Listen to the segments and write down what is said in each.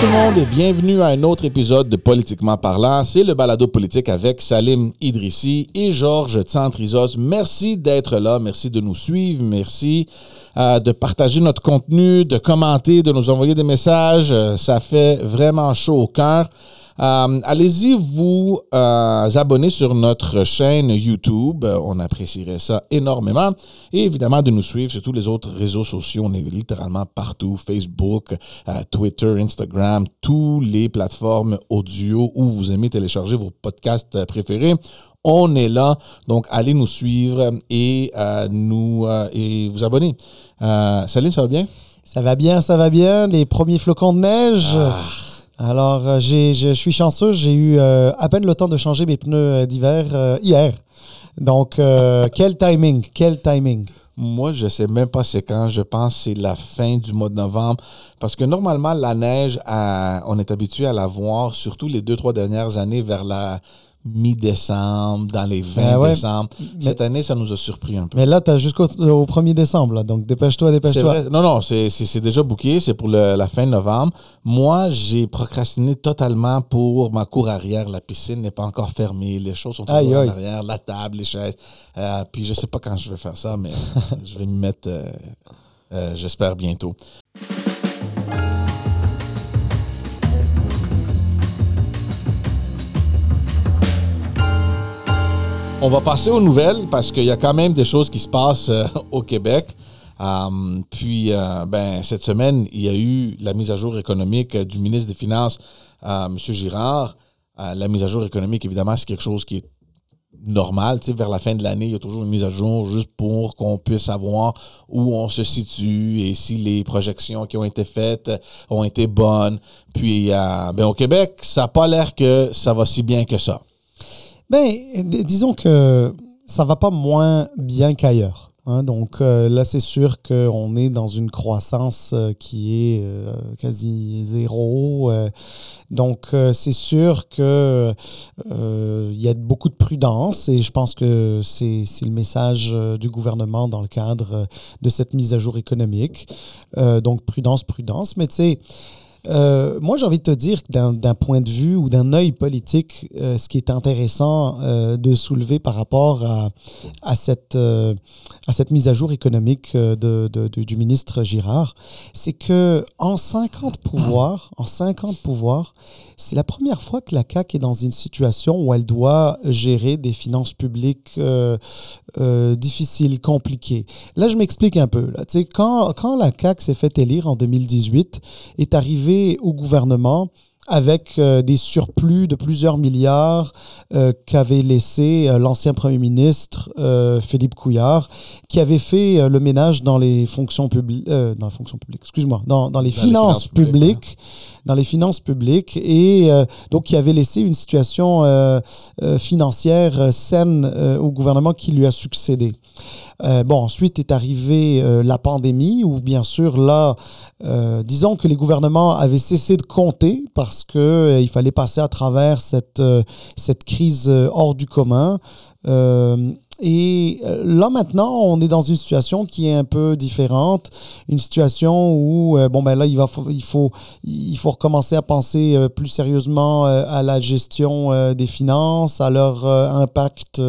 tout le monde et bienvenue à un autre épisode de Politiquement parlant. C'est le balado politique avec Salim Idrissi et Georges Tsantrizos. Merci d'être là, merci de nous suivre, merci euh, de partager notre contenu, de commenter, de nous envoyer des messages. Euh, ça fait vraiment chaud au cœur. Euh, allez-y vous euh, abonner sur notre chaîne YouTube. Euh, on apprécierait ça énormément. Et évidemment, de nous suivre sur tous les autres réseaux sociaux. On est littéralement partout. Facebook, Twitter, Instagram, toutes les plateformes audio où vous aimez télécharger vos podcasts préférés. On est là, donc allez nous suivre et nous et vous abonner. Salim, ça va bien? Ça va bien, ça va bien. Les premiers flocons de neige. Ah. Alors, euh, je suis chanceux, j'ai eu euh, à peine le temps de changer mes pneus euh, d'hiver hier. Donc, quel timing, quel timing. Moi, je sais même pas c'est quand. Je pense que c'est la fin du mois de novembre. Parce que normalement, la neige, on est habitué à la voir, surtout les deux, trois dernières années, vers la mi-décembre, dans les 20 ben décembre. Cette année, ça nous a surpris un peu. Mais là, tu as jusqu'au 1er décembre, donc dépêche-toi, dépêche-toi. Non, non, c'est déjà booké, c'est pour la fin novembre. Moi, j'ai procrastiné totalement pour ma cour arrière. La piscine n'est pas encore fermée, les choses sont toujours en arrière, la table, les chaises. Euh, puis je sais pas quand je vais faire ça, mais je vais m'y mettre, euh, euh, j'espère, bientôt. On va passer aux nouvelles parce qu'il y a quand même des choses qui se passent euh, au Québec. Euh, puis, euh, ben, cette semaine, il y a eu la mise à jour économique du ministre des Finances, M. Girard. la mise à jour économique, évidemment, c'est quelque chose qui est normal. Vers la fin de l'année, il y a toujours une mise à jour juste pour qu'on puisse savoir où on se situe et si les projections qui ont été faites ont été bonnes. Puis, ben, au Québec, ça n'a pas l'air que ça va si bien que ça. Ben, disons que ça va pas moins bien qu'ailleurs. Hein. donc euh, là, c'est sûr qu'on est dans une croissance euh, qui est euh, quasi zéro. donc c'est sûr qu'il y a beaucoup de prudence et je pense que c'est le message du gouvernement dans le cadre de cette mise à jour économique. donc prudence, prudence. Mais tu sais, euh, moi, j'ai envie de te dire que d'un point de vue ou d'un œil politique, euh, ce qui est intéressant euh, de soulever par rapport à, cette, à cette mise à jour économique du ministre Girard, c'est que en 50 pouvoirs, en 50 pouvoirs, c'est la première fois que la CAQ est dans une situation où elle doit gérer des finances publiques difficiles, compliquées. Là, je m'explique un peu. Là. Quand, quand la CAQ s'est fait élire en 2018, est arrivée au gouvernement, avec euh, des surplus de plusieurs milliards euh, qu'avait laissé euh, l'ancien Premier ministre Philippe Couillard, qui avait fait le ménage dans les fonctions publiques, dans la fonction publique, excuse-moi, dans, dans, les, finances publiques, dans les finances publiques, et donc qui avait laissé une situation financière saine au gouvernement qui lui a succédé. Euh, bon, ensuite est arrivée euh, la pandémie, où bien sûr, là, euh, disons que les gouvernements avaient cessé de compter parce qu'il fallait passer à travers cette, cette crise hors du commun. Et euh, là, maintenant, on est dans une situation qui est un peu différente. Une situation où, euh, bon, ben là, il, va, il, faut, il faut recommencer à penser euh, plus sérieusement à la gestion des finances, à leur impact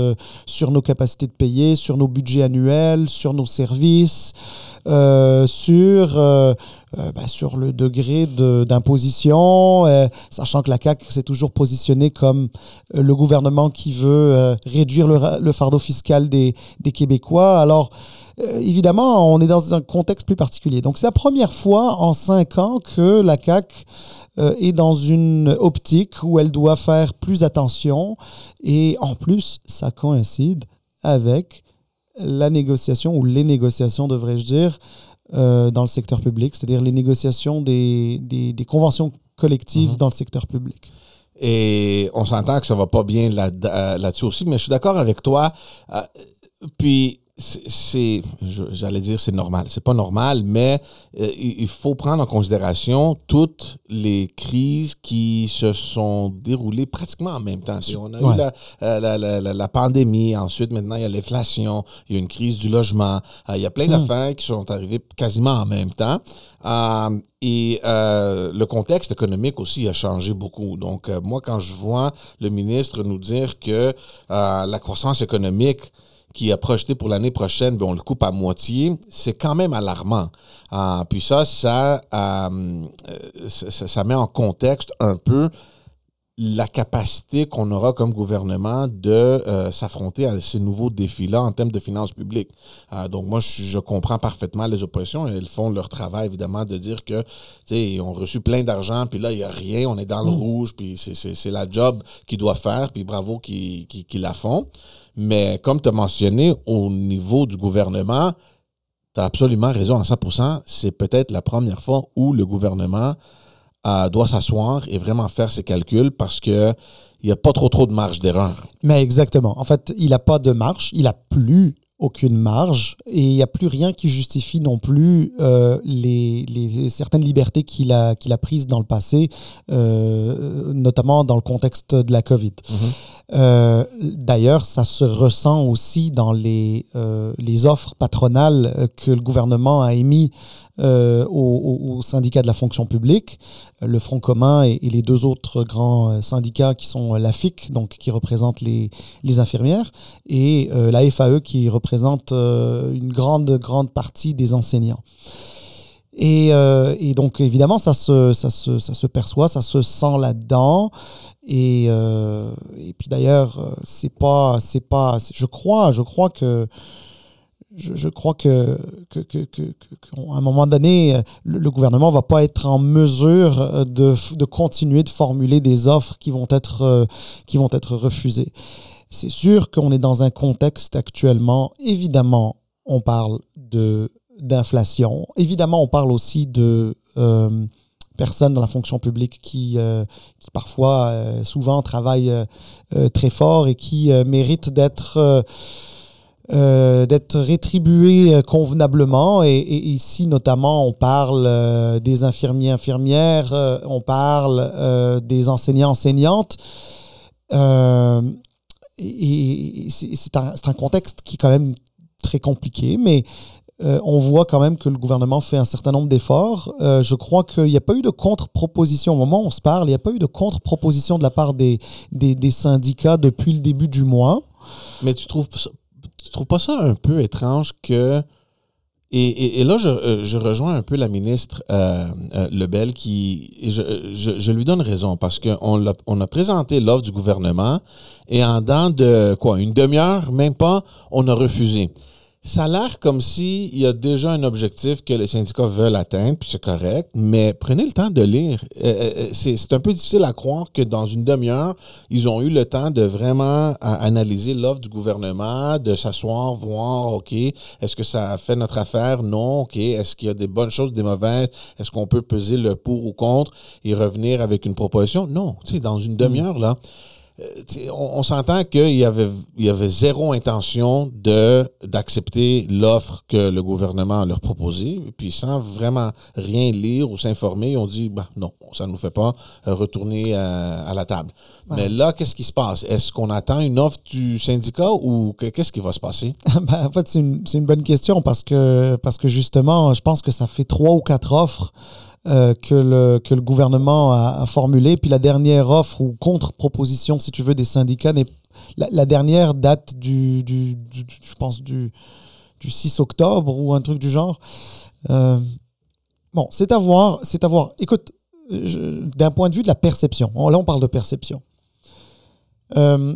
sur nos capacités de payer, sur nos budgets annuels, sur nos services. Euh, sur, euh, euh, ben, sur le degré d'imposition, sachant que la CAQ s'est toujours positionnée comme le gouvernement qui veut réduire le, fardeau fiscal des, des Québécois. Alors, évidemment, on est dans un contexte plus particulier. Donc, c'est la première fois en cinq ans que la CAQ est dans une optique où elle doit faire plus attention. Et en plus, ça coïncide avec la négociation, ou les négociations, devrais-je dire, euh, dans le secteur public, c'est-à-dire les négociations des, des, conventions collectives mhm. dans le secteur public. Et on s'entend que ça va pas bien là, euh, là-dessus aussi, mais je suis d'accord avec toi. Euh, puis, c'est, j'allais dire c'est normal. C'est pas normal, mais euh, il faut prendre en considération toutes les crises qui se sont déroulées pratiquement en même temps. Si on a eu euh, la, la, la, la, pandémie, ensuite maintenant il y a l'inflation, il y a une crise du logement, euh, il y a plein hmm. d'affaires qui sont arrivées quasiment en même temps. et le contexte économique aussi a changé beaucoup. Donc moi, quand je vois le ministre nous dire que la croissance économique qui a projeté pour l'année prochaine, ben on le coupe à moitié, c'est quand même alarmant. Ah, puis ça ça, euh, ça, ça, met en contexte un peu la capacité qu'on aura comme gouvernement de euh, s'affronter à ces nouveaux défis-là en termes de finances publiques. Euh, donc moi, je, comprends parfaitement les oppositions. Elles font leur travail, évidemment, de dire que, tu sais, ils ont reçu plein d'argent, puis là, il n'y a rien, on est dans le mm. rouge, puis c'est la job qu'ils doivent faire, puis bravo qu'ils la font. Mais comme tu as mentionné, au niveau du gouvernement, tu as absolument raison à 100 C'est peut-être la première fois où le gouvernement euh, doit s'asseoir et vraiment faire ses calculs parce que il n'y a pas trop trop de marge d'erreur. Mais exactement. En fait, il n'a pas de marge. Il a plus aucune marge et il n'y a plus rien qui justifie non plus euh, les, les, certaines libertés qu'il a, qu'il a prises dans le passé, euh, notamment dans le contexte de la COVID. Mhm. Euh, d'ailleurs, ça se ressent aussi dans les, les offres patronales que le gouvernement a émises euh, au, syndicat de la fonction publique, le Front commun et, les deux autres grands euh, syndicats qui sont la FIC, donc qui représente les, les infirmières, et euh, la FAE qui représente une grande, grande partie des enseignants. Et, et, donc, évidemment, ça se, ça, se, ça se perçoit, ça se sent là-dedans. Et, et puis d'ailleurs, c'est pas, c'est pas, je crois, je crois que je, crois que, que, un moment donné, le, gouvernement ne va pas être en mesure de, de, continuer de formuler des offres qui vont être, euh, qui vont être refusées. C'est sûr qu'on est dans un contexte actuellement, évidemment, on parle de, d'inflation, évidemment, on parle aussi de euh, personnes dans la fonction publique qui, euh, qui parfois, souvent, travaillent très fort et qui méritent d'être euh, d'être rétribué euh, convenablement. Et, ici, notamment, on parle euh, des infirmiers, infirmières, on parle des enseignants, enseignantes. et c'est un, un, contexte qui est quand même très compliqué, mais on voit quand même que le gouvernement fait un certain nombre d'efforts. je crois qu'il n'y a pas eu de contre-proposition. Au moment où on se parle, il n'y a pas eu de contre-proposition de la part des, syndicats depuis le début du mois. Mais tu trouves trouves pas ça un peu étrange que. Et, là, je, euh, je, rejoins un peu la ministre euh, euh, Lebel qui. Je, lui donne raison parce qu'on a, on a présenté l'offre du gouvernement et en dedans de quoi, une demi-heure, même pas, on a refusé ça a l'air comme s'il y a déjà un objectif que les syndicats veulent atteindre, puis c'est correct, mais prenez le temps de lire. Euh, euh, euh, c'est un peu difficile à croire que dans une demi-heure, ils ont eu le temps de vraiment analyser l'offre du gouvernement, de s'asseoir, voir, OK, est-ce que ça fait notre affaire? Non, OK, est-ce qu'il y a des bonnes choses, des mauvaises? Est-ce qu'on peut peser le pour ou contre et revenir avec une proposition? Non, tu sais, dans une demi-heure, là, euh, on, s'entend qu'il y avait, il y avait zéro intention de, d'accepter l'offre que le gouvernement leur proposait, puis sans vraiment rien lire ou s'informer, on dit bah, non, ça ne nous fait pas euh, retourner à, la table. Mais là, qu'est-ce qui se passe? Est-ce qu'on attend une offre du syndicat ou qu'est-ce qui va se passer? Ben, en fait, c'est une, c'est une bonne question parce que, parce que justement, je pense que ça fait trois ou quatre offres euh, que, le, que le gouvernement a, formulé. Puis la dernière offre ou contre-proposition, si tu veux, des syndicats, la, dernière date du, du, je pense, du, du 6 octobre ou un truc du genre. Euh, bon, c'est à voir, à voir. Écoute, d'un point de vue de la perception, là on parle de perception. Euh,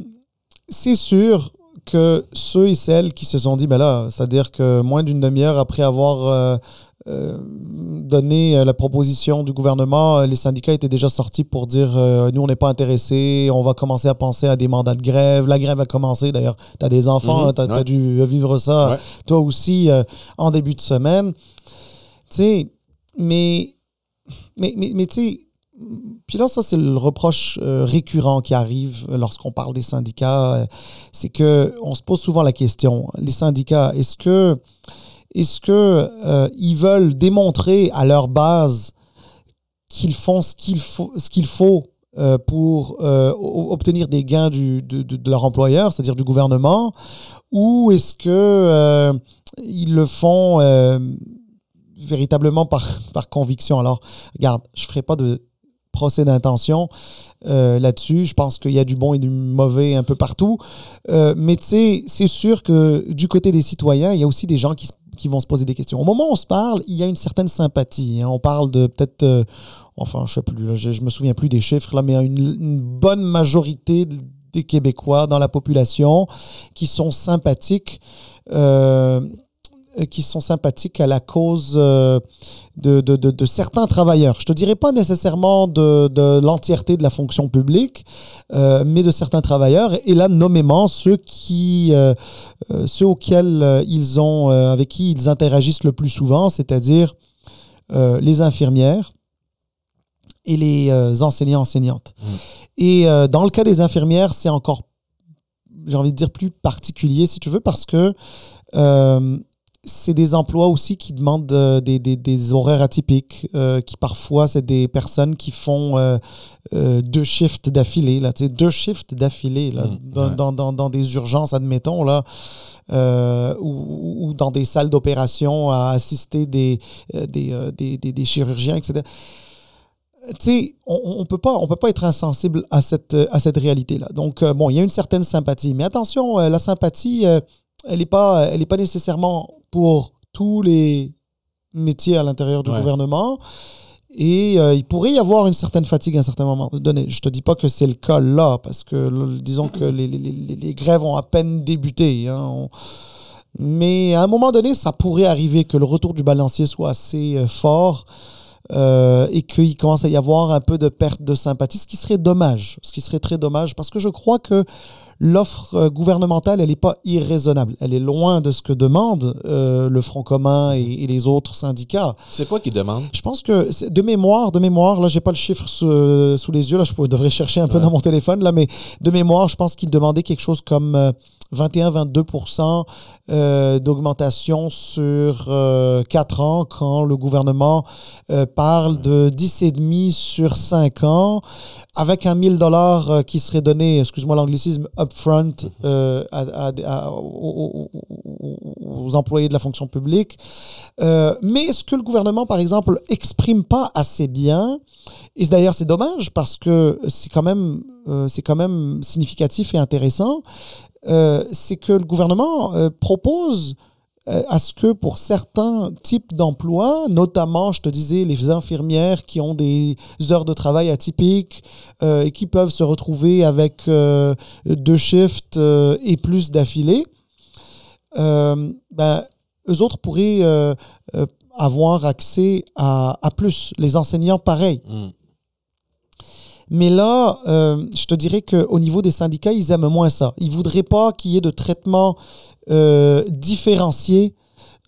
c'est sûr que ceux et celles qui se sont dit, ben là, c'est-à-dire que moins d'une demi-heure après avoir donné euh, la proposition du gouvernement, euh, les syndicats étaient déjà sortis pour dire nous, on n'est pas intéressés, on va commencer à penser à des mandats de grève. La grève a commencé, d'ailleurs. Tu as des enfants, mhm. tu as, dû vivre ça, toi aussi, en début de semaine. Tu sais, mais, mais, mais, tu sais, puis là, ça, c'est le reproche euh, récurrent qui arrive lorsqu'on parle des syndicats. euh, c'est que on se pose souvent la question les syndicats, est-ce que, est-ce que euh, ils veulent démontrer à leur base qu'ils font ce qu'il faut, ce qu'il faut euh, pour euh, obtenir des gains de, de- leur employeur, c'est-à-dire du gouvernement, ou est-ce que ils le font véritablement par, par conviction? Alors, regarde, je ferai pas de procès d'intention là-dessus. Je pense qu'il y a du bon et du mauvais un peu partout. Mais tu sais, c'est sûr que du côté des citoyens, il y a aussi des gens qui, s- qui vont se poser des questions. Au moment où on se parle, il y a une certaine sympathie. hein. On parle de peut-être, euh, enfin, je sais plus, je, je me souviens plus des chiffres là, mais une, une bonne majorité des Québécois dans la population qui sont sympathiques. euh, qui sont sympathiques à la cause euh, de, de, de, de certains travailleurs. Je te dirais pas nécessairement de, l'entièreté de la fonction publique, euh, mais de certains travailleurs, et là nommément ceux qui, euh, euh, ceux auxquels euh, ils ont, euh, avec qui ils interagissent le plus souvent, c'est-à-dire euh, les infirmières et les euh, enseignants enseignantes. Mm. Et euh, dans le cas des infirmières, c'est encore, j'ai envie de dire plus particulier si tu veux, parce que euh, c'est des emplois aussi qui demandent euh, des, des- des horaires atypiques, euh, qui parfois, c'est des personnes qui font euh, euh, deux shifts d'affilée, là, deux shifts d'affilée, là, Mm, dans, ouais. dans- dans- dans des urgences, admettons, là, ou, ou dans des salles d'opération à assister des, des, des, chirurgiens, etc. Tu sais, on ne peut, pas- on peut pas être insensible à cette, à cette réalité-là. Donc, euh, bon, il y a une certaine sympathie. Mais attention, euh, la sympathie, euh, elle n'est pas, elle est pas nécessairement pour tous les métiers à l'intérieur du Ouais. gouvernement. Et euh, il pourrait y avoir une certaine fatigue à un certain moment donné. Je te dis pas que c'est le cas là, parce que disons que les, les- les- les grèves ont à peine débuté. hein. On- Mais à un moment donné, ça pourrait arriver que le retour du balancier soit assez euh, fort euh, et qu'il commence à y avoir un peu de perte de sympathie, ce qui serait dommage, ce qui serait très dommage, parce que je crois que l'offre euh, gouvernementale, elle n'est pas irraisonnable. Elle est loin de ce que demandent euh, le Front commun et, et les autres syndicats. C'est quoi qu'ils demandent? Je pense que de mémoire, de mémoire, là, j'ai pas le chiffre sous, sous les yeux, là, je devrais chercher un peu dans mon téléphone, là, mais de mémoire, je pense qu'il demandait quelque chose comme euh, 21-22% euh, d'augmentation sur 4 ans quand le gouvernement euh, parle de 10,5 sur 5 ans avec un 1000 dollars euh, qui serait donné, excuse-moi l'anglicisme, upfront euh, à- à- à- aux, employés de la fonction publique. Euh, mais ce que le gouvernement, par exemple, exprime pas assez bien, et d'ailleurs c'est dommage parce que c'est quand même, euh, c'est quand même significatif et intéressant, euh, c'est que le gouvernement euh, propose euh, à ce que pour certains types d'emplois, notamment, je te disais, les infirmières qui ont des heures de travail atypiques euh, et qui peuvent se retrouver avec euh, deux shifts euh, et plus d'affilée, euh, ben, eux autres pourraient euh, euh, avoir accès à, plus. Les enseignants, pareil. Hmm. Mais là, euh, je te dirais qu'au niveau des syndicats, ils aiment moins ça. Ils voudraient pas qu'il y ait de traitement euh, différencié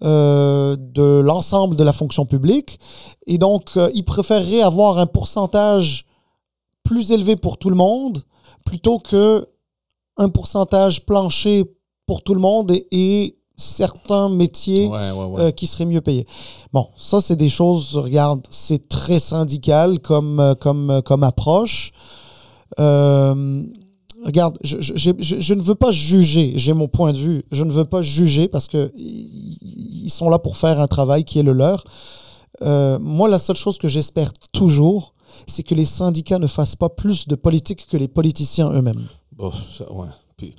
euh, de l'ensemble de la fonction publique. Et donc, ils préféreraient avoir un pourcentage plus élevé pour tout le monde plutôt que un pourcentage plancher pour tout le monde et certains métiers Ouais, ouais, ouais. euh, qui seraient mieux payés. Bon, ça, c'est des choses, regarde, c'est très syndical comme, euh, comme, euh, comme approche. Euh, regarde, je, je- je- ne veux pas juger, j'ai mon point de vue, je ne veux pas juger parce que ils sont là pour faire un travail qui est le leur. Euh, moi, la seule chose que j'espère toujours, c'est que les syndicats ne fassent pas plus de politique que les politiciens eux-mêmes. Bon, ça, ouais. Puis,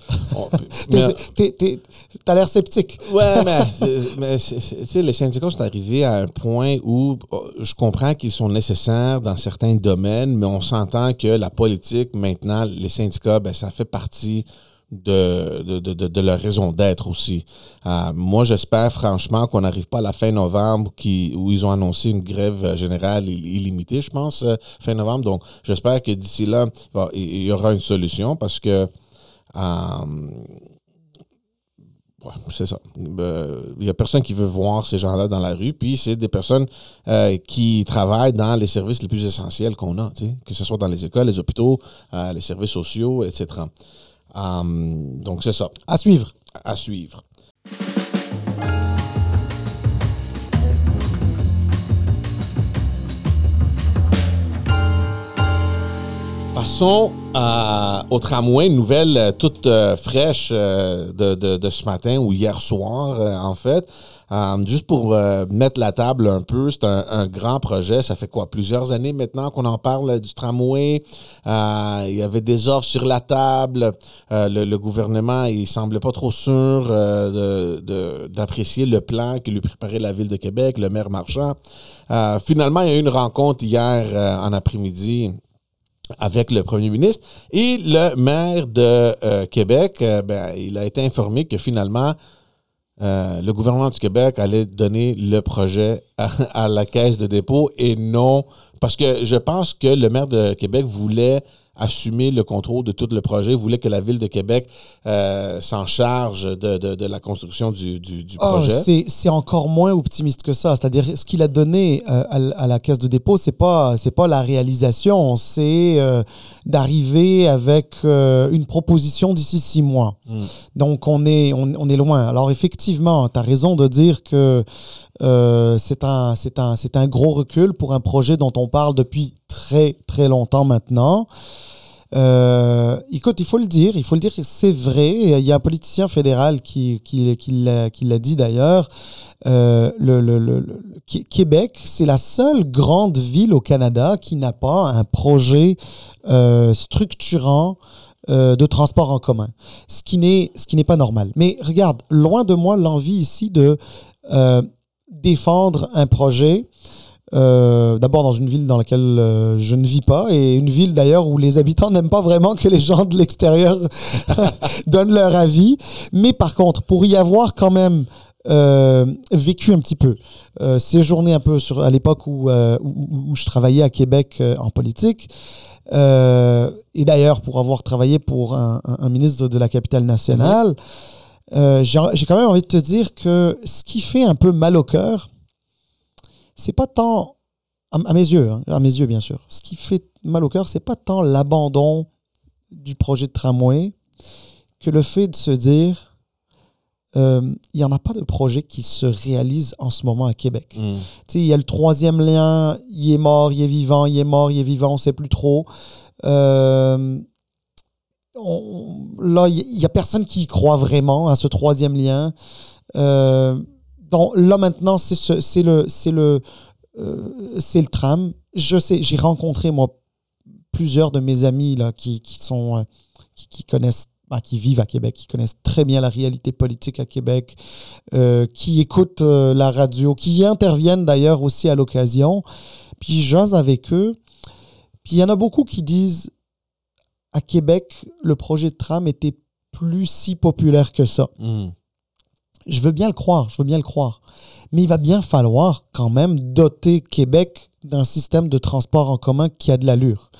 t'es- T'as l'air sceptique. Ouais, mais, c'est- mais les syndicats sont arrivés à un point où oh, je comprends qu'ils sont nécessaires dans certains domaines, mais on s'entend que la politique, maintenant, les syndicats, ben, ça fait partie de, de, de, de- leur raison d'être aussi. Euh, moi, j'espère franchement qu'on n'arrive pas à la fin novembre qui, où ils ont annoncé une grève euh, générale ill- illimitée, je pense, euh, fin novembre. Donc, j'espère que d'ici là, il y aura une solution parce que euh, Ouais, c'est ça. Ben, Il n'y a personne qui veut voir ces gens-là dans la rue. Puis c'est des personnes euh, qui travaillent dans les services les plus essentiels qu'on a, que ce soit dans les écoles, les hôpitaux, euh, les services sociaux, etc. Donc c'est ça, À suivre. à suivre. Passons à- au tramway, nouvelle euh, toute euh, fraîche euh, de, ce matin ou hier soir, euh, en fait. Euh, juste pour euh, mettre la table un peu, c'est un, grand projet. Ça fait quoi, plusieurs années maintenant qu'on en parle euh, du tramway. Euh, il y avait des offres sur la table. Euh, le, gouvernement, il semblait pas trop sûr euh, d'apprécier le plan que lui préparait la ville de Québec, le maire Marchand. Euh, finalement, il y a eu une rencontre hier euh, en après-midi avec le premier ministre. Et le maire de euh, Québec, euh, ben, il a été informé que finalement, euh, le gouvernement du Québec allait donner le projet à, à la caisse de dépôt et non, parce que je pense que le maire de Québec voulait assumer le contrôle de tout le projet, voulait que la ville de Québec euh, s'en charge de, de- de la construction du, du- du Oh, projet? c'est c'est encore moins optimiste que ça. C'est-à-dire, ce qu'il a donné euh, à, la caisse de dépôt, c'est pas pas la réalisation, c'est euh, d'arriver avec une proposition d'ici six mois. Mm. Donc on est on, on est loin. Alors effectivement, tu as raison de dire que euh, c'est un un c'est un gros recul pour un projet dont on parle depuis très très longtemps maintenant. Euh, écoute, il faut le dire, il faut le dire, c'est vrai. Il y a un politicien fédéral qui, qui, qui l'a dit d'ailleurs. Euh, le, le- le- le- Qué- Québec, c'est la seule grande ville au Canada qui n'a pas un projet euh, structurant de transport en commun, ce qui n'est ce qui n'est pas normal. Mais regarde, loin de moi l'envie ici de défendre un projet. Euh, D'abord dans une ville dans laquelle euh, je ne vis pas et une ville d'ailleurs où les habitants n'aiment pas vraiment que les gens de l'extérieur donnent leur avis. Mais par contre, pour y avoir quand même euh, vécu un petit peu, séjourné un peu sur, à l'époque où, où, où- où je travaillais à Québec en politique, et d'ailleurs pour avoir travaillé pour un, un- un ministre de la capitale nationale, j'ai j'ai quand même envie de te dire que ce qui fait un peu mal au cœur, c'est pas tant, à, mes yeux, hein, à mes yeux bien sûr, ce qui fait mal au cœur, c'est pas tant l'abandon du projet de tramway que le fait de se dire, euh, il n'y en a pas de projet qui se réalise en ce moment à Québec. Mm. Sais, il y a le troisième lien, il est mort, il est vivant, il est mort, il est vivant, on ne sait plus trop. Euh, on- là, il n'y a personne qui y croit vraiment à ce troisième lien. Euh, donc là, maintenant, c'est ce- c'est le, c'est le, euh, c'est le tram. Je sais, j'ai rencontré, moi, plusieurs de mes amis là, qui, qui sont, euh, qui, connaissent, bah, qui vivent à Québec, qui connaissent très bien la réalité politique à Québec, euh, qui écoutent la radio, qui interviennent d'ailleurs aussi à l'occasion. Puis j'ose avec eux. Puis il y en a beaucoup qui disent à Québec, le projet de tram était plus si populaire que ça. Mm. Je veux bien le croire, je veux bien le croire. Mais il va bien falloir quand même doter Québec d'un système de transport en commun qui a de l'allure.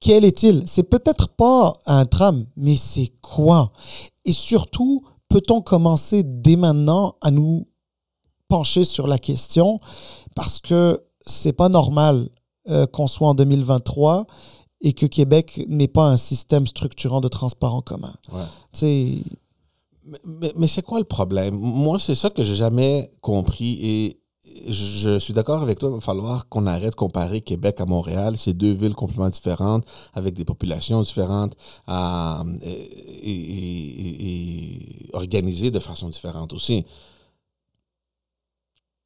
Quel est-il? C'est peut-être pas un tram, mais c'est quoi? Et surtout, peut-on commencer dès maintenant à nous pencher sur la question? Parce que c'est pas normal euh, qu'on soit en 2023 et que Québec n'ait pas un système structurant de transport en commun. Ouais. Mais, mais- c'est quoi le problème? Moi, c'est ça que j'ai jamais compris et je, suis d'accord avec toi, il va falloir qu'on arrête de comparer Québec à Montréal. C'est deux villes complètement différentes, avec des populations différentes euh, et organisées de façon différente aussi.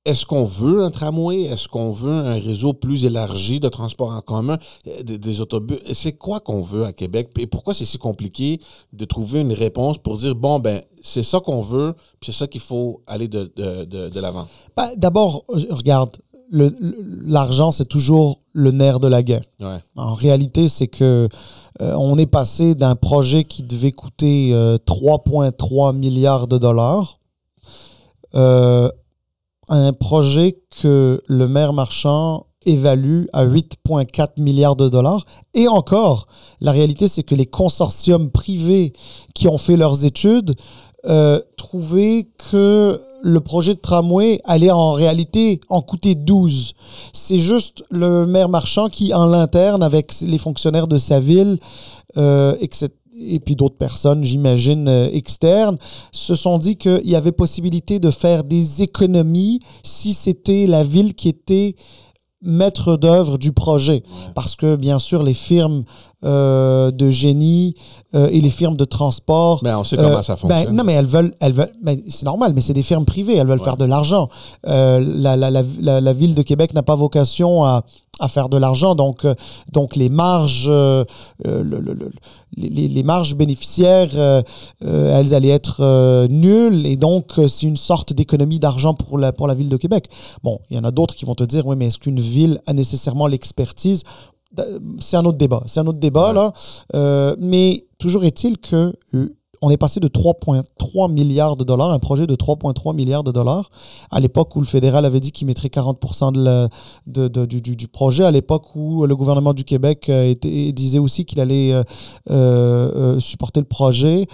Est-ce qu'on veut un tramway? Est-ce qu'on veut un réseau plus élargi de transport en commun, euh, des, des autobus? C'est quoi qu'on veut à Québec? Et pourquoi c'est si compliqué de trouver une réponse pour dire, bon, ben, c'est ça qu'on veut, puis c'est ça qu'il faut aller de, de, de, de l'avant? Bah, D'abord, euh, regarde, l'argent, c'est toujours le nerf de la guerre. Ouais. En réalité, c'est que euh, on est passé d'un projet qui devait coûter euh, 3,3 milliards de dollars euh, un projet que le maire marchand évalue à 8,4 milliards de dollars. Et encore, la réalité, c'est que les consortiums privés qui ont fait leurs études euh, trouvé que le projet de tramway allait en réalité en coûter 12. C'est juste le maire Marchand qui, en l'interne, avec les fonctionnaires de sa ville, euh, et puis d'autres personnes, j'imagine, euh, externes, se sont dit qu'il y avait possibilité de faire des économies si c'était la ville qui était maître d'œuvre du projet. Parce que, bien sûr, les firmes euh, de génie euh, et les firmes de transport. Mais on sait comment ça ben, fonctionne. non, mais elles veulent, elles veulent, mais c'est normal, mais c'est des firmes privées, elles veulent faire de l'argent. La, la, la, la, ville de Québec n'a pas vocation à, à faire de l'argent, donc, donc les marges, le, le, les, les, marges bénéficiaires, elles allaient être nulles, et donc c'est une sorte d'économie d'argent pour la, pour la ville de Québec. Bon, il y en a d'autres qui vont te dire, oui, mais est-ce qu'une ville a nécessairement l'expertise? C'est un autre débat. C'est un autre débat, là. Euh, mais toujours est-il que euh, on est passé de 3,3 milliards de dollars, un projet de 3,3 milliards de dollars, à l'époque où le fédéral avait dit qu'il mettrait 40 de, du, projet, à l'époque où le gouvernement du Québec euh, disait aussi qu'il allait supporter le projet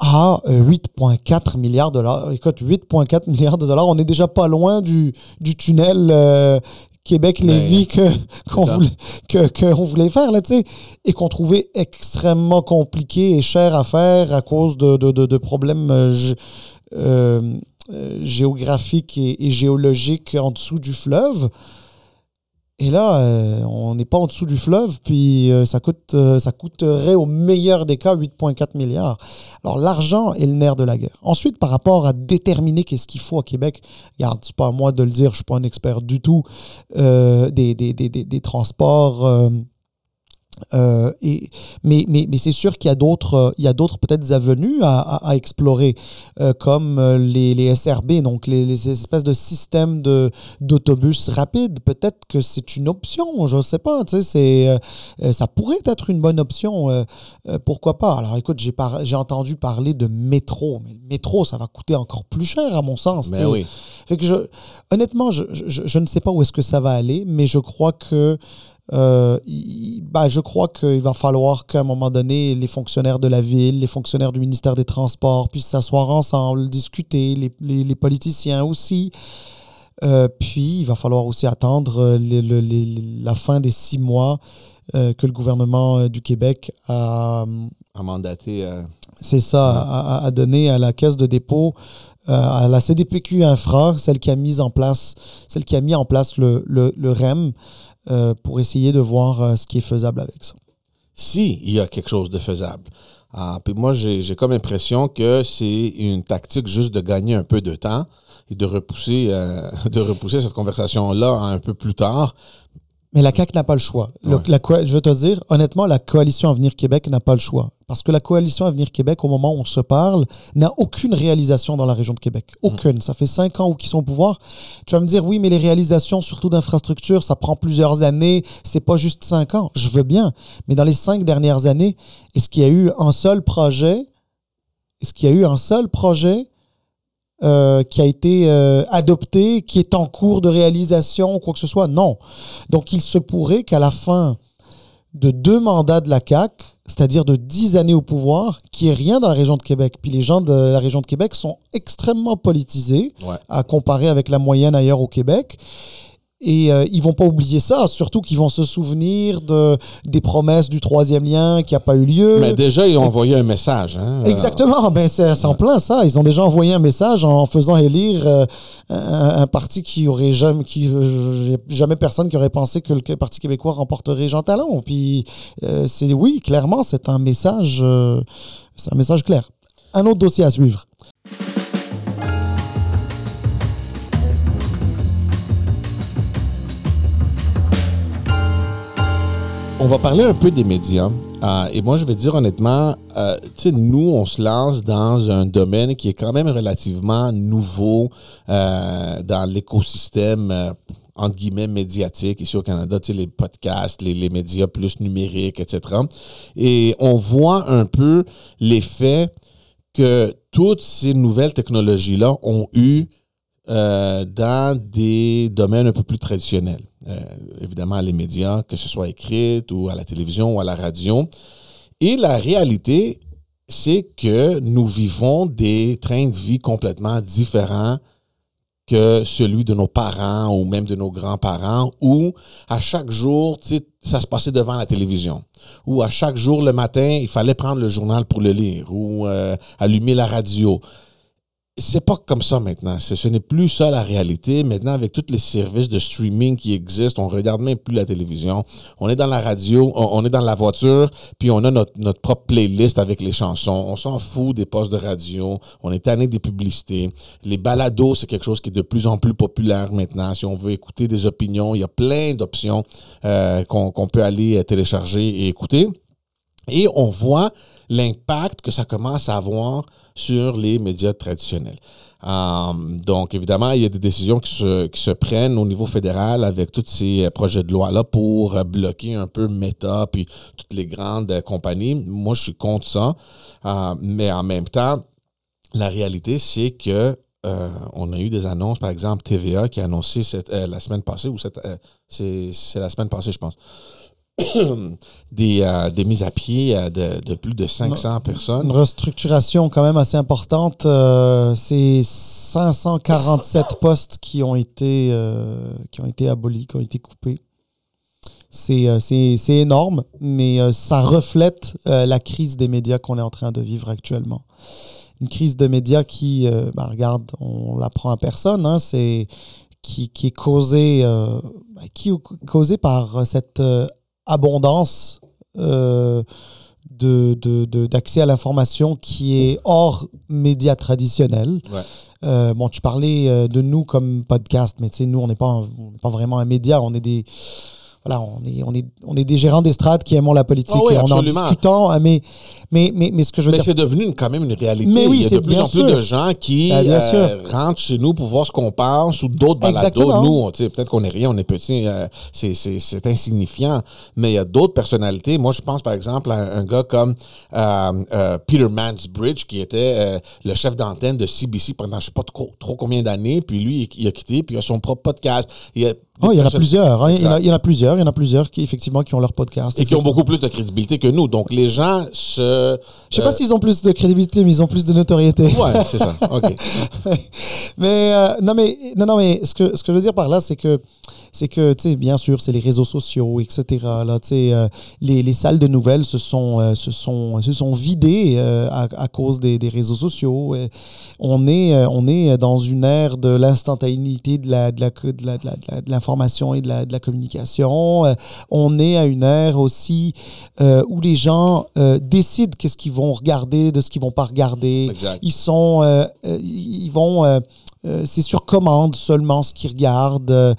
à 8,4 milliards de dollars. Écoute, 8,4 milliards de dollars, on est déjà pas loin du tunnel Québec-Lévis que, qu'on voulait, que, voulait faire, là, et qu'on trouvait extrêmement compliqué et cher à faire à cause de, de, problèmes euh, euh, géographiques et, géologiques en dessous du fleuve. Et là, euh, on n'est pas en dessous du fleuve, puis euh, ça, coûte, euh, ça coûterait au meilleur des cas 8,4 milliards. Alors l'argent est le nerf de la guerre. Ensuite, par rapport à déterminer qu'est-ce qu'il faut à Québec, regarde, c'est pas à moi de le dire, je suis pas un expert du tout des, transports euh, et, mais mais, mais c'est sûr qu'il y a d'autres il y a d'autres peut-être avenues à, à, explorer euh, comme euh, les, les, SRB donc les, les, espèces de systèmes de d'autobus rapides. Peut-être que c'est une option je sais pas c'est ça pourrait être une bonne option pourquoi pas. Alors écoute j'ai j'ai entendu parler de métro mais le métro ça va coûter encore plus cher à mon sens mais ben oui. fait que je honnêtement je, je, je ne sais pas où est-ce que ça va aller mais je crois que euh, bah, je crois qu'il va falloir qu'à un moment donné, les fonctionnaires de la ville, les fonctionnaires du ministère des Transports puissent s'asseoir ensemble, discuter, les, les, les politiciens aussi. Euh, puis, il va falloir aussi attendre euh, les, la fin des six mois que le gouvernement du Québec a, a mandaté. C'est ça, a, a, donné à la Caisse de dépôt à la CDPQ Infra, celle qui a mis en place, celle qui a mis en place le, le, le REM, euh, pour essayer de voir euh, ce qui est faisable avec ça. Si il y a quelque chose de faisable. Ah, puis moi, j'ai comme l'impression que c'est une tactique juste de gagner un peu de temps et de repousser, euh, de repousser cette conversation-là un peu plus tard mais la CAQ n'a pas le choix. la, je veux te dire, honnêtement, la coalition Avenir Québec n'a pas le choix. Parce que la coalition Avenir Québec, au moment où on se parle, n'a aucune réalisation dans la région de Québec. Mm. Aucune. Ça fait cinq ans où ils sont au pouvoir. Tu vas me dire, oui, mais les réalisations, surtout d'infrastructures, ça prend plusieurs années. C'est pas juste cinq ans. Je veux bien. Mais dans les cinq dernières années, est-ce qu'il y a eu un seul projet? Est-ce qu'il y a eu un seul projet euh, qui a été euh, adopté, qui est en cours de réalisation ou quoi que ce soit. Non. Donc il se pourrait qu'à la fin de deux mandats de la CAC, c'est-à-dire de dix années au pouvoir, qu'il n'y ait rien dans la région de Québec. Puis les gens de la région de Québec sont extrêmement politisés à comparer avec la moyenne ailleurs au Québec. Et euh, ils vont pas oublier ça, surtout qu'ils vont se souvenir de, des promesses du troisième lien qui n'a pas eu lieu. Mais déjà, ils ont envoyé un message. Hein, Exactement, ben, c'est en plein ça. Ils ont déjà envoyé un message en faisant élire euh, un, parti qui aurait jamais, qui, euh, jamais personne qui aurait pensé que le Parti québécois remporterait Jean Talon. Puis c'est oui, clairement, c'est un message, c'est un message clair. Un autre dossier à suivre. On va parler un peu des médias. Euh, et moi, je vais dire honnêtement, euh, nous, on se lance dans un domaine qui est quand même relativement nouveau euh, dans l'écosystème, entre guillemets, médiatique ici au Canada, les podcasts, les, les, médias plus numériques, etc. Et on voit un peu l'effet que toutes ces nouvelles technologies-là ont eu dans des domaines un peu plus traditionnels. Euh, évidemment les médias, que ce soit écrite ou à la télévision ou à la radio. Et la réalité c'est que nous vivons des trains de vie complètement différents que celui de nos parents ou même de nos grands-parents, où à chaque jour, ça se passait devant la télévision, ou à chaque jour le matin, il fallait prendre le journal pour le lire, ou euh, allumer la radio c'est pas comme ça maintenant. Ce, n'est plus ça la réalité. Maintenant, avec tous les services de streaming qui existent, on regarde même plus la télévision. On est dans la radio, on, est dans la voiture, puis on a notre, propre playlist avec les chansons. On s'en fout des postes de radio. On est tanné des publicités. Les balados, c'est quelque chose qui est de plus en plus populaire maintenant. Si on veut écouter des opinions, il y a plein d'options euh, qu'on peut aller télécharger et écouter. Et on voit l'impact que ça commence à avoir sur les médias traditionnels. Euh, donc, évidemment, il y a des décisions qui se, qui se, prennent au niveau fédéral avec tous ces projets de loi-là pour bloquer un peu Meta puis toutes les grandes compagnies. Moi, je suis contre ça. Euh, mais en même temps, la réalité, c'est que euh, on a eu des annonces, par exemple, TVA qui a annoncé cette, la semaine passée, ou c'est la semaine passée, je pense, des, euh, des, mises à pied euh, de, de, plus de 500 personnes. Une restructuration quand même assez importante. Euh, c'est 547 postes qui ont été, qui ont été abolis, qui ont été coupés. C'est énorme, mais ça reflète la crise des médias qu'on est en train de vivre actuellement. Une crise de médias qui, bah, regarde, on l'apprend à personne, hein, c'est qui, qui, est causée, qui est causée par cette abondance euh, d'accès à l'information qui est hors médias traditionnels. Euh, bon, tu parlais euh, de nous comme podcast, mais tu sais, nous, on n'est pas, pas vraiment un média, on est des voilà, on est, on est, on est des gérants d'estrade qui aimons la politique ah et on en discutant, hein, mais, mais, mais, mais ce que je veux mais dire. c'est devenu quand même une réalité. Mais oui, Il y a de plus en plus de gens qui ben, euh, rentrent chez nous pour voir ce qu'on pense ou d'autres balados. Nous, peut-être qu'on est rien, on est petit, euh, c'est insignifiant, mais il y a d'autres personnalités. Moi, je pense par exemple à un gars comme euh, Peter Mansbridge qui était le chef d'antenne de CBC pendant je sais pas trop, trop combien d'années, puis lui, il a quitté, puis il a son propre podcast. Il a Oh, il y en a plusieurs. Hein. Il, y en a, plusieurs. Il y en a plusieurs qui, effectivement, qui ont leur podcast. Et qui ont beaucoup plus de crédibilité que nous. Donc, les gens se. Je sais pas euh, s'ils ont plus de crédibilité, mais ils ont plus de notoriété. Ouais, c'est ça. OK. mais, euh, non, mais, non, non, mais ce que, ce que je veux dire par là, c'est que c'est que, tu sais, bien sûr, c'est les réseaux sociaux, etc. Là, tu sais, euh, les, les, salles de nouvelles se sont, se sont, se sont vidées à, à, cause des, des, réseaux sociaux. on, est, on est dans une ère de l'instantanéité de l'information la, de la, de la, et de la, de la communication. on est à une ère aussi où les gens décident qu'est-ce qu'ils vont regarder, de ce qu'ils vont pas regarder. Ils sont, ils vont euh, c'est sur commande seulement ce qu'ils regardent.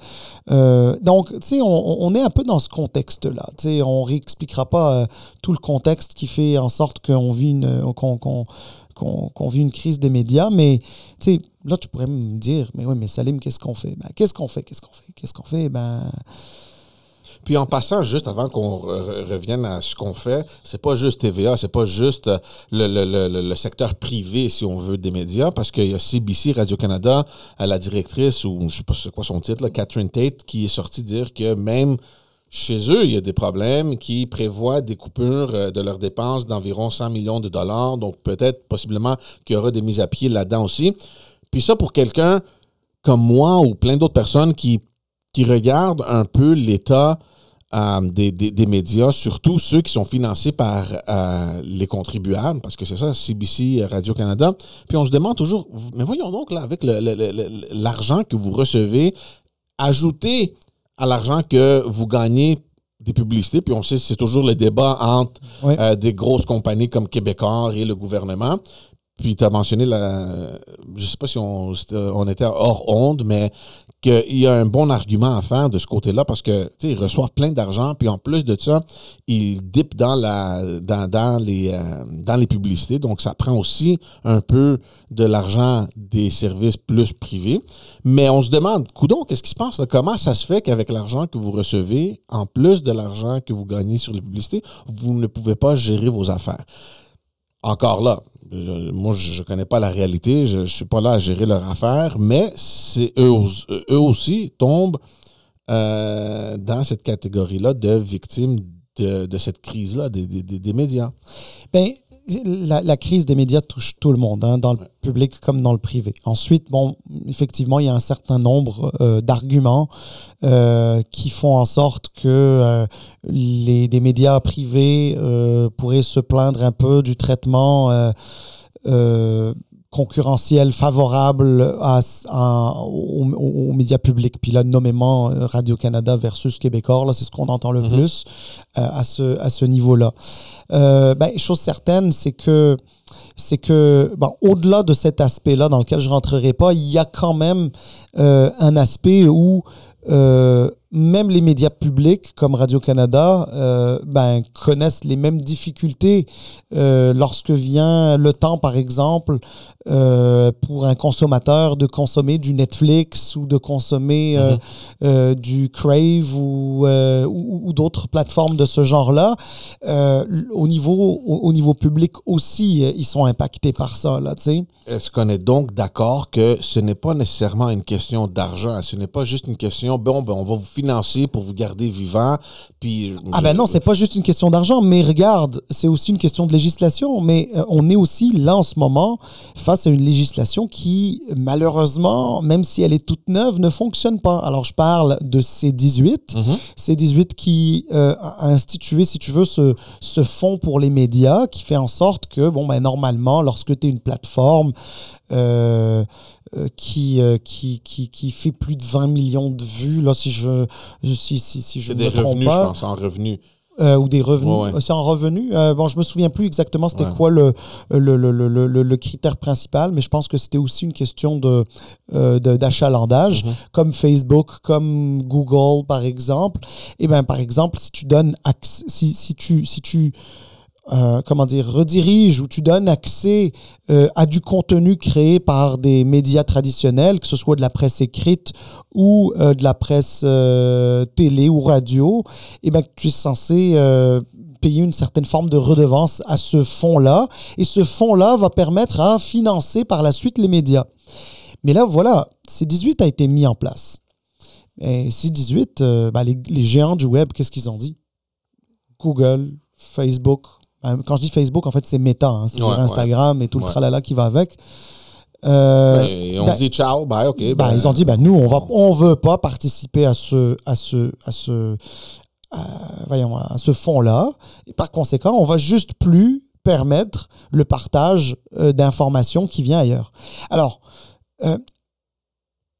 Euh, donc, tu sais, on, est un peu dans ce contexte-là. Tu sais, on réexpliquera pas euh, tout le contexte qui fait en sorte qu'on vit une, qu'on, vit une crise des médias, mais tu sais, là, tu pourrais me dire, mais oui, mais Salim, qu'est-ce qu'on fait? Ben, qu'est-ce qu'on fait? Qu'est-ce qu'on fait? Qu'est-ce qu'on fait? Ben, puis en passant, juste avant qu'on revienne à ce qu'on fait, c'est pas juste TVA, c'est pas juste euh, le, secteur privé, si on veut, des médias, parce qu'il y a CBC, Radio-Canada, la directrice, ou je sais pas c'est quoi son titre, Catherine Tate, qui est sortie dire que même chez eux, il y a des problèmes qui prévoient des coupures euh, de leurs dépenses d'environ 100 millions de dollars. Donc, peut-être, possiblement, qu'il y aura des mises à pied là-dedans aussi. Puis ça, pour quelqu'un comme moi ou plein d'autres personnes qui, qui regardent un peu l'état euh, des, des, médias, surtout ceux qui sont financés par euh, les contribuables, parce que c'est ça, CBC, Radio-Canada. Puis on se demande toujours, mais voyons donc, là, avec l'argent que vous recevez, ajoutez à l'argent que vous gagnez des publicités, puis on sait c'est toujours le débat entre euh, des grosses compagnies comme Québécois et le gouvernement. Puis tu as mentionné, la, je sais pas si on, était hors onde, mais qu'il y a un bon argument à faire de ce côté-là parce que ils reçoivent plein d'argent, puis en plus de ça, ils dipent dans, la, dans, les, euh, dans les publicités. Donc, ça prend aussi un peu de l'argent des services plus privés. Mais on se demande, coudon, qu'est-ce qui se passe? Comment ça se fait qu'avec l'argent que vous recevez, en plus de l'argent que vous gagnez sur les publicités, vous ne pouvez pas gérer vos affaires? Encore là, moi, je ne connais pas la réalité, je ne suis pas là à gérer leur affaire, mais c'est eux, aussi tombent euh, dans cette catégorie-là de victimes de, cette crise-là des, des, des, médias? Bien, la, la, crise des médias touche tout le monde, hein, dans le public comme dans le privé. Ensuite, bon, effectivement, il y a un certain nombre euh, d'arguments euh, qui font en sorte que euh, les des médias privés euh, pourraient se plaindre un peu du traitement concurrentiel favorable à, aux, médias publics. Puis là, nommément Radio-Canada versus Québécois, là, c'est ce qu'on entend le mm-hmm. plus à ce, à ce niveau-là. Euh, ben, chose certaine, c'est que c'est que, bon, au-delà de cet aspect-là, dans lequel je rentrerai pas, il y a quand même euh, un aspect où euh, même les médias publics comme Radio-Canada euh, ben, connaissent les mêmes difficultés euh, lorsque vient le temps, par exemple, euh, pour un consommateur de consommer du Netflix ou de consommer mhm. du Crave ou, ou, d'autres plateformes de ce genre-là. au, niveau, au, niveau public aussi, ils sont impactés par ça. Est-ce qu'on est donc d'accord que ce n'est pas nécessairement une question d'argent, ce n'est pas juste une question, bon, ben, on va vous financer pour vous garder vivant. Puis, ah ben non, c'est pas juste une question d'argent, mais regarde, c'est aussi une question de législation. Mais euh, on est aussi là en ce moment face à une législation qui, malheureusement, même si elle est toute neuve, ne fonctionne pas. Alors je parle de C18, mhm. C18 qui euh, a institué, si tu veux, ce, ce fonds pour les médias qui fait en sorte que, bon, ben normalement, lorsque tu es une plateforme, euh, qui, euh, qui, qui, qui, fait plus de 20 millions de vues, là, si je, si, si, si je me des revenus, je pense, en revenus. Euh, ou des revenus. C'est en revenus. bon, je me souviens plus exactement c'était quoi le le, le, le, le, critère principal, mais je pense que c'était aussi une question de d'achalandage, mm-hmm. comme Facebook, comme Google, par exemple. Et eh ben, par exemple, si tu donnes si, si tu si tu euh, comment dire, redirige ou tu donnes accès euh, à du contenu créé par des médias traditionnels, que ce soit de la presse écrite ou euh, de la presse télé ou radio, et eh ben, tu es censé payer une certaine forme de redevance à ce fonds-là. Et ce fonds-là va permettre à financer par la suite les médias. Mais là, voilà, C18 a été mis en place. Et C18, ben, les, géants du web, qu'est-ce qu'ils ont dit? Google, Facebook, quand je dis Facebook, en fait, c'est Meta, hein, c'est Instagram et tout le tralala qui va avec. Euh, ben, on ben, dit ciao, bah ok. Ben, ils ont dit, ben, nous, on va, on veut pas participer à ce, à ce, à ce, voyons, à ce fonds-là. Par conséquent, on va juste plus permettre le partage euh, d'informations qui vient ailleurs. Alors,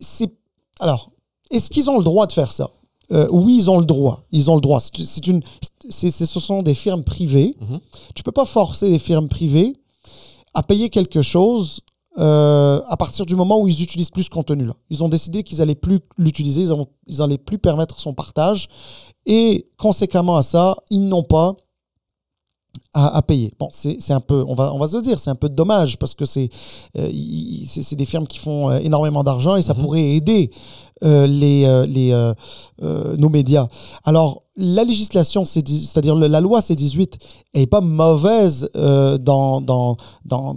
c'est, alors, est-ce qu'ils ont le droit de faire ça? Euh, oui, ils ont le droit. Ils ont le droit. C'est une, c'est, ce sont des firmes privées. Mhm. Tu peux pas forcer les firmes privées à payer quelque chose euh, à partir du moment où ils utilisent plus ce contenu-là. Ils ont décidé qu'ils allaient plus l'utiliser, ils, ils allaient plus permettre son partage. Et conséquemment à ça, ils n'ont pas à, payer. Bon, c'est un peu, on va, on va se le dire, c'est un peu dommage parce que c'est euh, des firmes qui font euh, énormément d'argent et ça mhm. pourrait aider euh, les, les, nos médias. Alors, la législation, c'est-à-dire la loi C18, n'est pas mauvaise dans, dans, dans,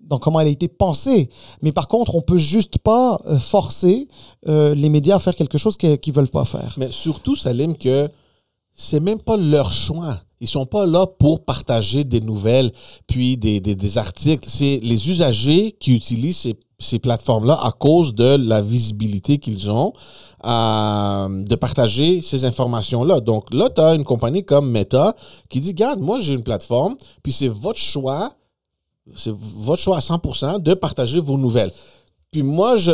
dans comment elle a été pensée. Mais par contre, on peut juste pas forcer les médias à faire quelque chose qu'ils ne veulent pas faire. Mais surtout, Salim, que c'est même pas leur choix. Ils sont pas là pour partager des nouvelles, puis des, des, articles. C'est les usagers qui utilisent ces, ces plateformes-là à cause de la visibilité qu'ils ont euh, de partager ces informations-là. Donc là, tu as une compagnie comme Meta qui dit, regarde, moi j'ai une plateforme, puis c'est votre choix, c'est votre choix à 100% de partager vos nouvelles. Puis moi, je,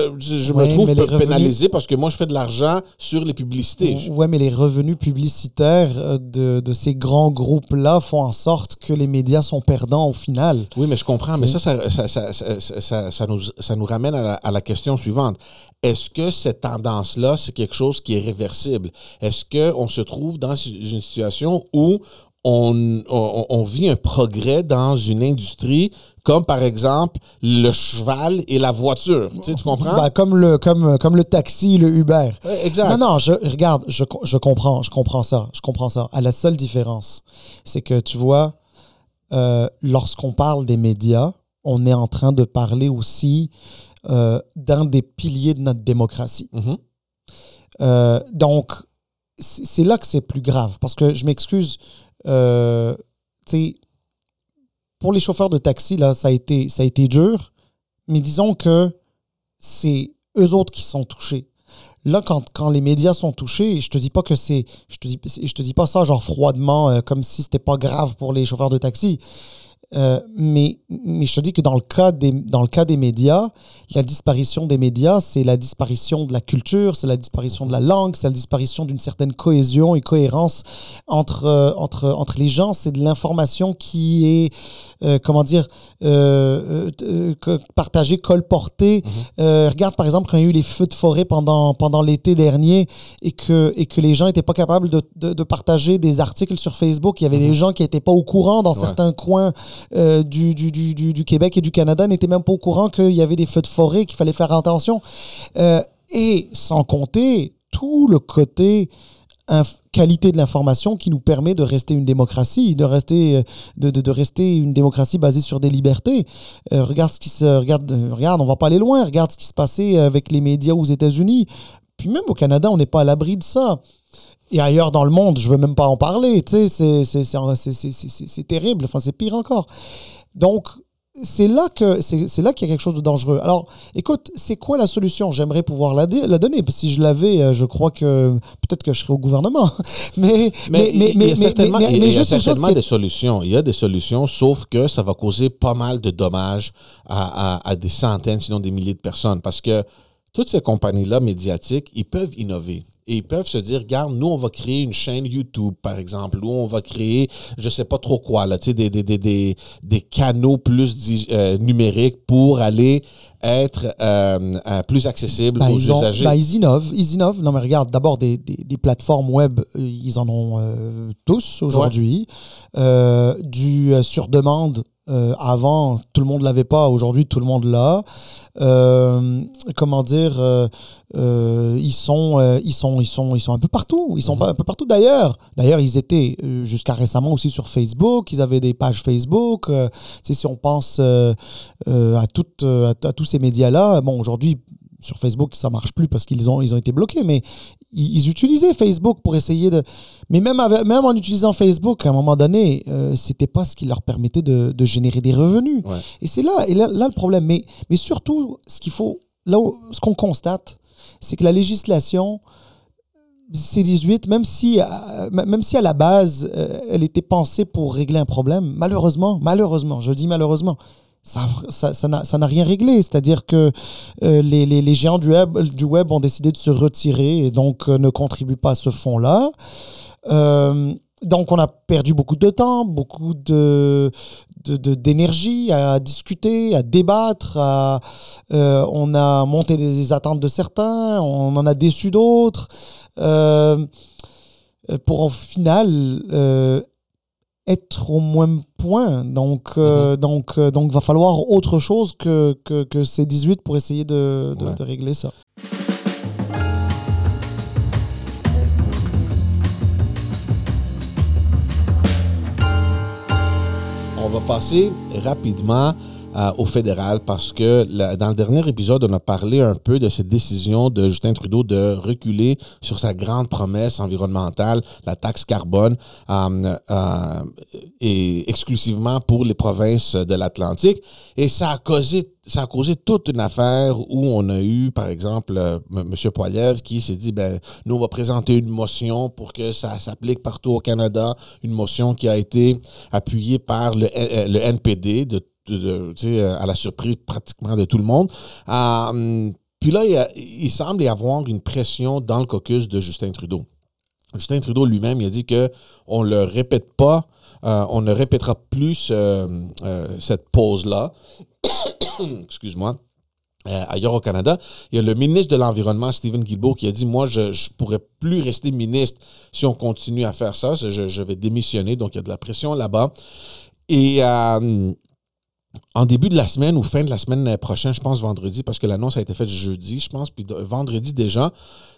me trouve pénalisé parce que moi, je fais de l'argent sur les publicités. Oui, mais les revenus publicitaires euh, de, de ces grands groupes-là font en sorte que les médias sont perdants au final. Oui, mais je comprends. Mais ça ça, ça, ça, ça, nous, ça nous ramène à la, à la question suivante. Est-ce que cette tendance-là, c'est quelque chose qui est réversible? Est-ce qu'on se trouve dans une situation où on, on, on, vit un progrès dans une industrie comme par exemple le cheval et la voiture. Tu, sais, tu comprends? Ben, comme, le, comme, comme le taxi, le Uber. exact. Non, non, je, regarde, je, je, comprends, je comprends ça. Je comprends ça. À la seule différence, c'est que tu vois, euh, lorsqu'on parle des médias, on est en train de parler aussi euh, d'un des piliers de notre démocratie. Mm-hmm. Euh, donc, c'est là que c'est plus grave. Parce que je m'excuse, euh, pour les chauffeurs de taxi, là, ça a été, ça a été dur. Mais disons que c'est eux autres qui sont touchés. Là, quand, quand les médias sont touchés, je te dis pas que c'est. Je te dis, je te dis pas ça genre froidement, euh, comme si c'était pas grave pour les chauffeurs de taxi. Euh, mais, mais je te dis que dans le, cas des, dans le cas des médias, la disparition des médias, c'est la disparition de la culture, c'est la disparition de la langue, c'est la disparition d'une certaine cohésion et cohérence entre, euh, entre, entre les gens. C'est de l'information qui est, euh, comment dire, partagée, colportée. Mm-hmm. regarde par exemple quand il y a eu les feux de forêt pendant, pendant l'été dernier et que, et que les gens n'étaient pas capables de, de, partager des articles sur Facebook. Il y avait des mm-hmm. gens qui n'étaient pas au courant dans certains coins euh, du, du, du, du, Québec et du Canada n'étaient même pas au courant qu'il y avait des feux de forêt, qu'il fallait faire attention. Euh, et sans compter tout le côté qualité de l'information qui nous permet de rester une démocratie, de rester, euh, de, de, rester une démocratie basée sur des libertés. regarde ce qui se regarde, regarde, on va pas aller loin. Regarde ce qui se passait avec les médias aux États-Unis. Puis même au Canada, on n'est pas à l'abri de ça et ailleurs dans le monde, je veux même pas en parler, tu sais, c'est terrible, enfin c'est pire encore. Donc, c'est là que c'est là qu'il y a quelque chose de dangereux. Alors, écoute, c'est quoi la solution? J'aimerais pouvoir la, la, donner. Si je l'avais, euh, je crois que peut-être que je serais au gouvernement. mais mais mais mais il y a certainement, il y a certainement des solutions. Il y a des solutions, sauf que ça va causer pas mal de dommages à, à, à des centaines, sinon des milliers de personnes, parce que toutes ces compagnies-là médiatiques, ils peuvent innover. Et ils peuvent se dire, regarde, nous, on va créer une chaîne YouTube, par exemple, ou on va créer, je sais pas trop quoi, là, des, des, des, des, des canaux plus euh, numériques pour aller être euh, euh, plus accessible bah, aux usagers. bah, ils innovent, ils innovent. Non, mais regarde, d'abord, des, des, des, plateformes web, ils en ont tous aujourd'hui. du sur demande, euh, avant, tout le monde l'avait pas. Aujourd'hui, tout le monde l'a. Euh, comment dire euh, Ils sont, ils sont, ils sont, ils sont un peu partout. Ils sont mhm. un peu partout. D'ailleurs, d'ailleurs, ils étaient jusqu'à récemment aussi sur Facebook. Ils avaient des pages Facebook. si on pense à toutes, à, tous ces médias-là, bon, aujourd'hui, sur Facebook, ça marche plus parce qu'ils ont, ils ont été bloqués, mais ils, utilisaient Facebook pour essayer de. Mais même, même en utilisant Facebook, à un moment donné, euh, c'était pas ce qui leur permettait de, de générer des revenus. Et c'est là, et là, là, le problème. Mais, mais surtout, ce qu'il faut, là ce qu'on constate, c'est que la législation C18, même si, euh, même si à la base, euh, elle était pensée pour régler un problème, malheureusement, malheureusement, je dis malheureusement, ça ça, n'a rien réglé. C'est-à-dire que euh, les, les, géants du web, du web ont décidé de se retirer et donc euh, ne contribuent pas à ce fonds-là. Euh, donc on a perdu beaucoup de temps, beaucoup de, d'énergie à discuter, à débattre. On a monté des attentes de certains, on en a déçu d'autres. pour au final être au moins point. Donc, euh, mhm. donc, euh, donc, va falloir autre chose que, que, que ces 18 pour essayer de, de, de régler ça. On va passer rapidement euh, au fédéral parce que dans le dernier épisode, on a parlé un peu de cette décision de Justin Trudeau de reculer sur sa grande promesse environnementale, la taxe carbone, euh, euh, et exclusivement pour les provinces de l'Atlantique. Et ça a causé ça a causé toute une affaire où on a eu, par exemple, M. Poiliev qui s'est dit, ben, nous, on va présenter une motion pour que ça s'applique partout au Canada, une motion qui a été appuyée par le, le NPD euh, à la surprise pratiquement de tout le monde. Euh, puis là, il, semble y avoir une pression dans le caucus de Justin Trudeau. Justin Trudeau lui-même, il a dit que on le répète pas, euh, on ne répétera plus cette pause-là. Excuse-moi. ailleurs au Canada, il y a le ministre de l'Environnement, Stephen Guilbeault, qui a dit Moi, je ne pourrais plus rester ministre si on continue à faire ça. Je, je vais démissionner. Donc, il y a de la pression là-bas. Et en début de la semaine ou fin de la semaine prochaine, je pense vendredi, parce que l'annonce a été faite jeudi, je pense, puis vendredi déjà,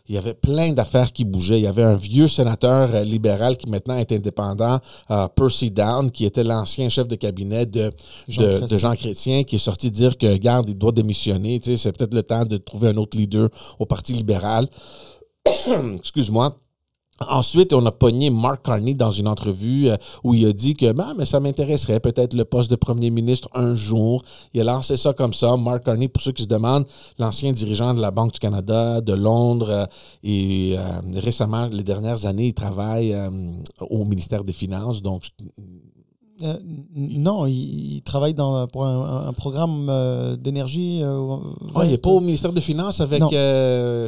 il y avait plein d'affaires qui bougeaient. Il y avait un vieux sénateur euh, libéral qui maintenant est indépendant, euh, Percy Down, qui était l'ancien chef de cabinet de Jean, Chrétien, qui est sorti dire que, garde, il doit démissionner. Tu sais, c'est peut-être le temps de trouver un autre leader au Parti libéral. Excuse-moi. Ensuite, on a pogné Mark Carney dans une entrevue euh, où il a dit que ben, mais ça m'intéresserait peut-être le poste de premier ministre un jour. Il a lancé ça comme ça. Mark Carney, pour ceux qui se demandent, l'ancien dirigeant de la Banque du Canada, de Londres, euh, et euh, récemment, les dernières années, il travaille au ministère des Finances. Donc, non, il, travaille dans, pour un, programme d'énergie. Ah, il n'est pas au ministère des Finances avec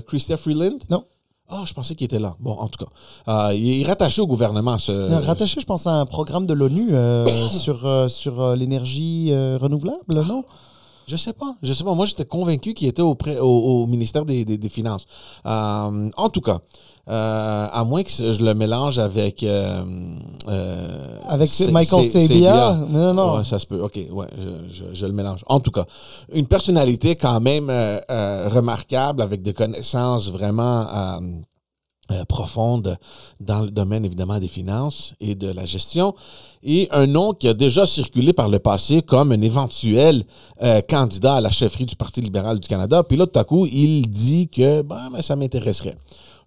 Christophe Freeland? Non. Ah, je pensais qu'il était là. Bon, en tout cas, euh, il est rattaché au gouvernement. Ce... Rattaché, je pense, à un programme de l'ONU euh, sur, euh, sur l'énergie renouvelable, non? Je sais pas. Je sais pas. Moi, j'étais convaincu qu'il était auprès, au, ministère des, des Finances. en tout cas, euh, à moins que je le mélange avec. Euh, euh, avec Michael Sabia? Non, non. Ouais, ça se peut. OK, ouais, je, je, le mélange. En tout cas, une personnalité quand même remarquable avec des connaissances vraiment. Profondes dans le domaine évidemment des finances et de la gestion, et un nom qui a déjà circulé par le passé comme un éventuel candidat à la chefferie du Parti libéral du Canada. Puis là, tout à coup, il dit que ben, ça m'intéresserait.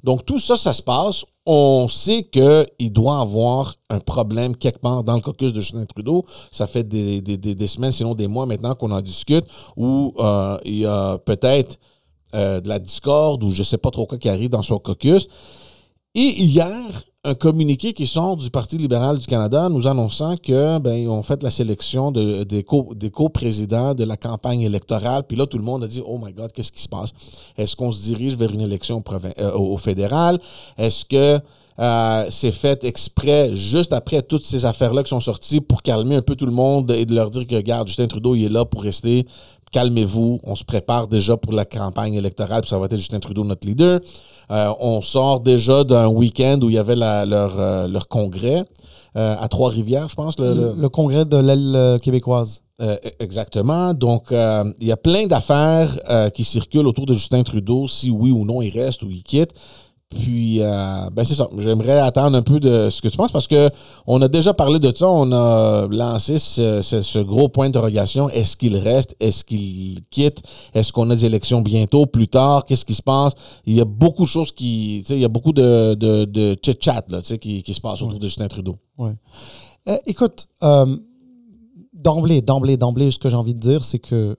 Donc, tout ça, ça se passe. On sait qu'il doit avoir un problème quelque part dans le caucus de Justin Trudeau. Ça fait des, semaines, sinon des mois maintenant qu'on en discute, où euh, il y a peut-être euh, de la discorde ou je ne sais pas trop quoi qui arrive dans son caucus. Et hier, un communiqué qui sort du Parti libéral du Canada nous annonçant que ben fait la sélection des co-présidents de la campagne électorale. Puis là, tout le monde a dit Oh my God, qu'est-ce qui se passe? Est-ce qu'on se dirige vers une élection euh, au, fédéral? Est-ce que euh, c'est fait exprès juste après toutes ces affaires-là qui sont sorties pour calmer un peu tout le monde et de leur dire que, regarde, Justin Trudeau, il est là pour rester. Calmez-vous, on se prépare déjà pour la campagne électorale, puis ça va être Justin Trudeau, notre leader. Euh, on sort déjà d'un week-end où il y avait leur, euh, leur congrès euh, à Trois-Rivières, je pense. Le, congrès de l'aile québécoise. E-, exactement. Donc, il y a plein d'affaires qui circulent autour de Justin Trudeau, si oui ou non il reste ou il quitte. Puis, euh, ben c'est ça. J'aimerais attendre un peu de ce que tu penses parce que on a déjà parlé de ça. On a lancé ce, gros point d'interrogation. Est-ce qu'il reste? Est-ce qu'il quitte? Est-ce qu'on a des élections bientôt, plus tard? Qu'est-ce qui se passe? Il y a beaucoup de choses qui. Il y a beaucoup de, de, de chit-chat qui, qui se passe autour de Justin Trudeau. Ouais. Euh, écoute, euh, d'emblée, d'emblée, d'emblée, ce que j'ai envie de dire, c'est que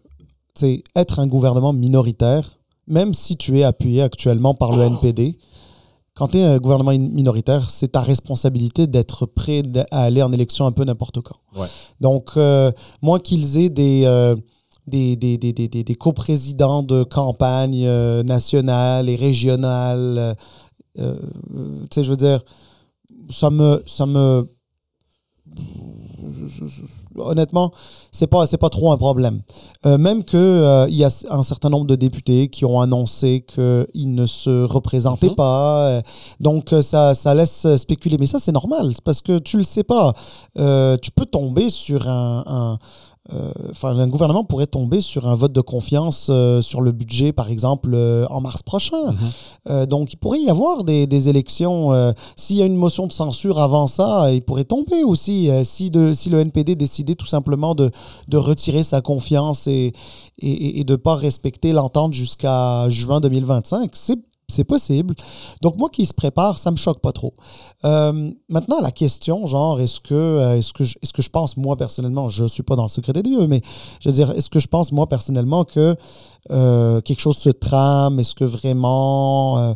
être un gouvernement minoritaire, même si tu es appuyé actuellement par le NPD, quand tu es un gouvernement minoritaire, c'est ta responsabilité d'être prêt à aller en élection un peu n'importe quand. Donc, euh, moi qu'ils aient des, euh, des, des, des, des, coprésidents de campagne euh, nationale et régionale, tu sais, je veux dire, ça me, ça me honnêtement, c'est pas c'est pas trop un problème. Euh, même que euh, il y a un certain nombre de députés qui ont annoncé qu'ils ne se représentaient mhm. pas, euh, donc ça, ça laisse spéculer. Mais ça c'est normal, parce que tu le sais pas. tu peux tomber sur un enfin, un gouvernement pourrait tomber sur un vote de confiance euh, sur le budget, par exemple, euh, en mars prochain. Mhm. donc, il pourrait y avoir des, élections. S'il y a une motion de censure avant ça, il pourrait tomber aussi. si, de, si le NPD décidait tout simplement de, de retirer sa confiance et, et, et de ne pas respecter l'entente jusqu'à juin 2025, c'est c'est possible. Donc, moi qui se prépare, ça me choque pas trop. Euh, maintenant, la question, genre, est-ce que, euh, est-ce que, je, est-ce que je pense, moi, personnellement, je ne suis pas dans le secret des dieux, mais je veux dire, est-ce que je pense, moi, personnellement, que euh, quelque chose se trame? Est-ce que vraiment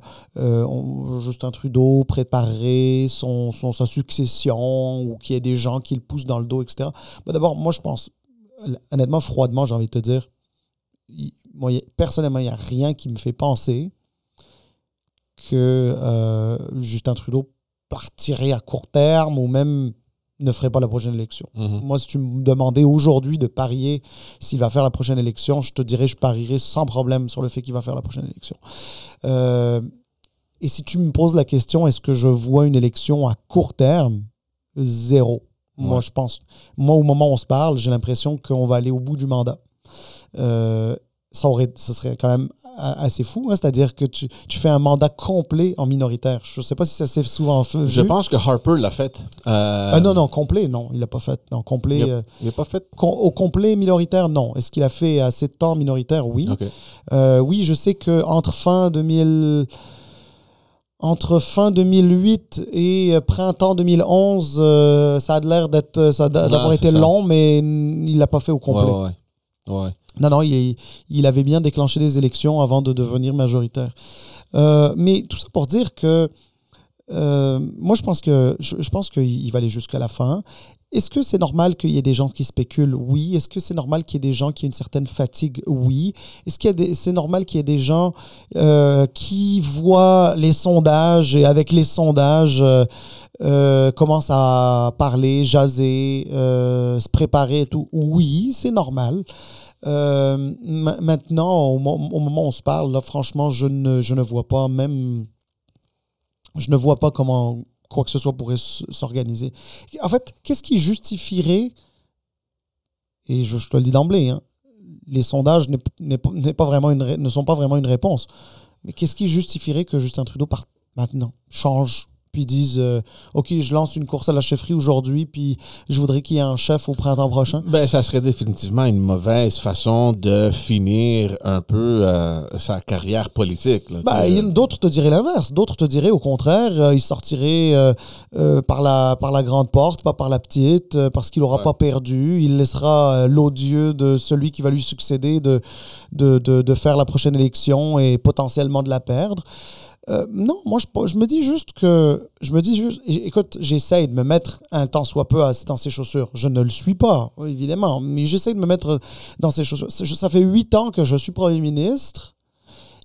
Justin Trudeau préparerait son, son, sa succession ou qu'il y ait des gens qui le poussent dans le dos, etc.? Ben, d'abord, moi, je pense, honnêtement, froidement, j'ai envie de te dire, moi, personnellement, il n'y a rien qui me fait penser que euh, Justin Trudeau partirait à court terme ou même ne ferait pas la prochaine élection. Mhm. Moi, si tu me demandais aujourd'hui de parier s'il va faire la prochaine élection, je te dirais je parierais sans problème sur le fait qu'il va faire la prochaine élection. Euh, et si tu me poses la question, est-ce que je vois une élection à court terme? Zéro. Moi, je pense. Moi, au moment où on se parle, j'ai l'impression qu'on va aller au bout du mandat. Euh, ça, aurait, ça serait quand même assez fou. Hein. C'est-à-dire que tu, tu, fais un mandat complet en minoritaire. Je ne sais pas si ça s'est souvent fait. Je pense que Harper l'a fait. Euh, ah, non, non, complet, non, il l'a pas fait. Non, complet. Il n'a euh, pas fait. au complet minoritaire, non. Est-ce qu'il a fait assez de temps minoritaire? Oui. Euh, oui, je sais qu'entre fin 2000 entre fin 2008 et printemps 2011, euh, ça a l'air d'être, ça a d'avoir été ça. long, mais il l'a pas fait au complet. Ouais, ouais, ouais. Non, non, il, il avait bien déclenché des élections avant de devenir majoritaire. Euh, mais tout ça pour dire que euh, moi, je pense que je, pense qu'il va aller jusqu'à la fin. Est-ce que c'est normal qu'il y ait des gens qui spéculent? Oui. Est-ce que c'est normal qu'il y ait des gens qui aient une certaine fatigue? Oui. Est-ce des- c'est normal qu'il y ait des gens euh, qui voient les sondages et avec les sondages commencent à parler, jaser, se préparer et tout? Oui, c'est normal. Euh, ma- maintenant, au, mo- au moment où on se parle, là, franchement, je ne, je ne vois pas même. Je ne vois pas comment quoi que ce soit pourrait s'organiser. En fait, qu'est-ce qui justifierait, et je, te le dis d'emblée, hein, les sondages pas- vraiment une ne sont pas vraiment une réponse, mais qu'est-ce qui justifierait que Justin Trudeau parte maintenant, change, puis dise euh, OK, je lance une course à la chefferie aujourd'hui, puis je voudrais qu'il y ait un chef au printemps prochain Ben, ça serait définitivement une mauvaise façon de finir un peu euh, sa carrière politique. là, tu sais. il y en a D'autres te diraient l'inverse. D'autres te diraient au contraire, euh, il sortirait par, la, par la grande porte, pas par la petite, parce qu'il n'aura Ouais. pas perdu. Il laissera l'odieux de celui qui va lui succéder de, de, de, de faire la prochaine élection et potentiellement de la perdre. Euh, non, moi je, me dis juste que je me dis juste, écoute, j'essaye de me mettre un temps soit peu dans ses chaussures. Je ne le suis pas, évidemment, mais j'essaye de me mettre dans ses chaussures. Ça fait huit ans que je suis premier ministre.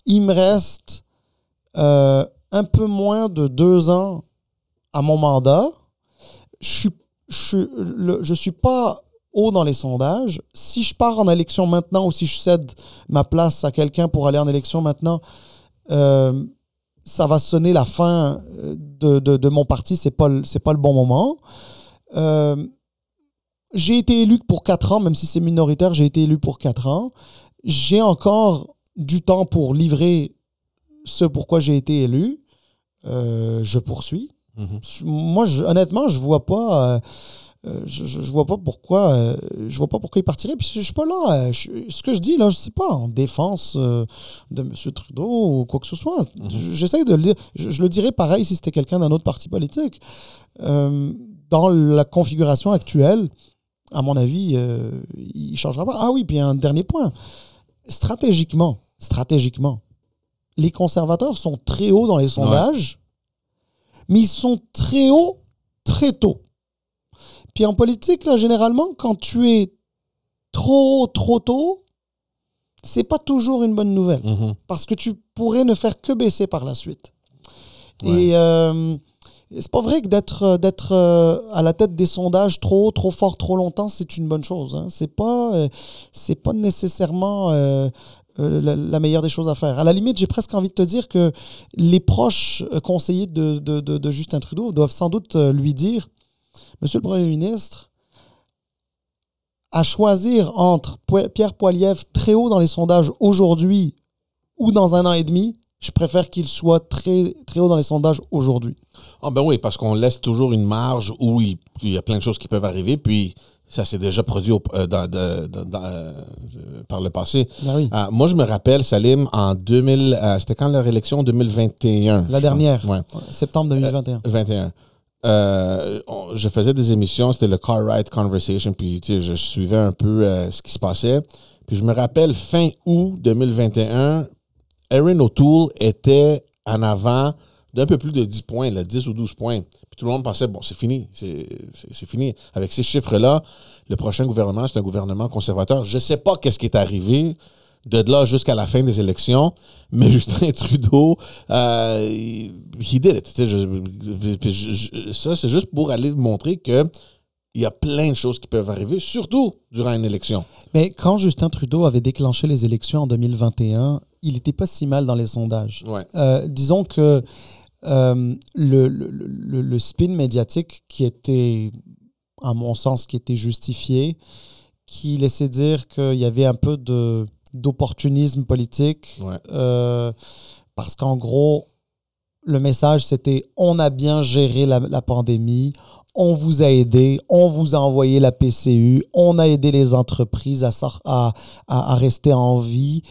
Il me reste euh, un peu moins de deux ans à mon mandat. Je suis, suis pas haut dans les sondages. Si je pars en élection maintenant ou si je cède ma place à quelqu'un pour aller en élection maintenant, euh, ça va sonner la fin euh, de, de- de mon parti. C'est pas pas le bon moment. Euh, j'ai été élu pour quatre ans, même si c'est minoritaire, j'ai été élu pour quatre ans. J'ai encore du temps pour livrer ce pourquoi j'ai été élu. Euh, je poursuis. Mhm. Moi, je- honnêtement, je vois pas. euh, euh, je, je, je vois pas pourquoi. euh, je vois pas pourquoi il partirait. Puis je, je suis pas là. euh, je- ce que je dis là, je sais pas en défense euh, de M. Trudeau ou quoi que ce soit. J'essaie de le dire. Je, le dirais pareil si c'était quelqu'un d'un autre parti politique. Dans la configuration actuelle, à mon avis, il changera pas. Ah oui, puis un dernier point. Stratégiquement, stratégiquement, les conservateurs sont très hauts dans les sondages, mais ils sont très hauts très tôt. Puis en politique, là, généralement, quand tu es trop trop tôt, c'est pas toujours une bonne nouvelle Mhm. parce que tu pourrais ne faire que baisser par la suite. Ouais. Et euh, c'est pas vrai que d'être euh, d'être euh, à la tête des sondages trop haut, trop fort, trop longtemps, c'est une bonne chose. Hein. C'est pas euh, c'est pas nécessairement la, la meilleure des choses à faire. À la limite, j'ai presque envie de te dire que les proches conseillers de, de, de- de Justin Trudeau doivent sans doute lui dire, Monsieur le Premier ministre, à choisir entre Pierre Poilievre très haut dans les sondages aujourd'hui ou dans un an et demi, je préfère qu'il soit très, très haut dans les sondages aujourd'hui. Ah ben oui, parce qu'on laisse toujours une marge où il, il y a plein de choses qui peuvent arriver, puis ça s'est déjà produit au- euh, dans- de- de- dans, euh, par le passé. Ben oui. Ah, moi, je me rappelle, Salim, en 2000, euh, c'était quand leur élection? 2021. La dernière. Ouais. Septembre 2021. 21. Euh, je faisais des émissions, c'était le Car Ride Conversation, puis je, je suivais un peu euh, ce qui se passait. Puis je me rappelle, fin août 2021, Erin O'Toole était en avant d'un peu plus de 10 points, là, 10 ou 12 points. Puis tout le monde pensait, bon, c'est fini, c'est fini. Avec ces chiffres-là, le prochain gouvernement, c'est un gouvernement conservateur. Je sais pas qu'est-ce qui est arrivé de là jusqu'à la fin des élections, mais Justin Trudeau, euh, il he did it. Je- je- ça, c'est juste pour aller montrer que il y a plein de choses qui peuvent arriver, surtout durant une élection. Mais quand Justin Trudeau avait déclenché les élections en 2021, il n'était pas si mal dans les sondages. Ouais. Euh, disons que euh, le, le- le- le spin médiatique qui était, à mon sens, qui était justifié, qui laissait dire qu'il y avait un peu de d'opportunisme politique, Ouais. euh, parce qu'en gros, le message c'était on a bien géré la, la pandémie, on vous a aidé, on vous a envoyé la PCU, on a aidé les entreprises à, à, à- à rester en vie,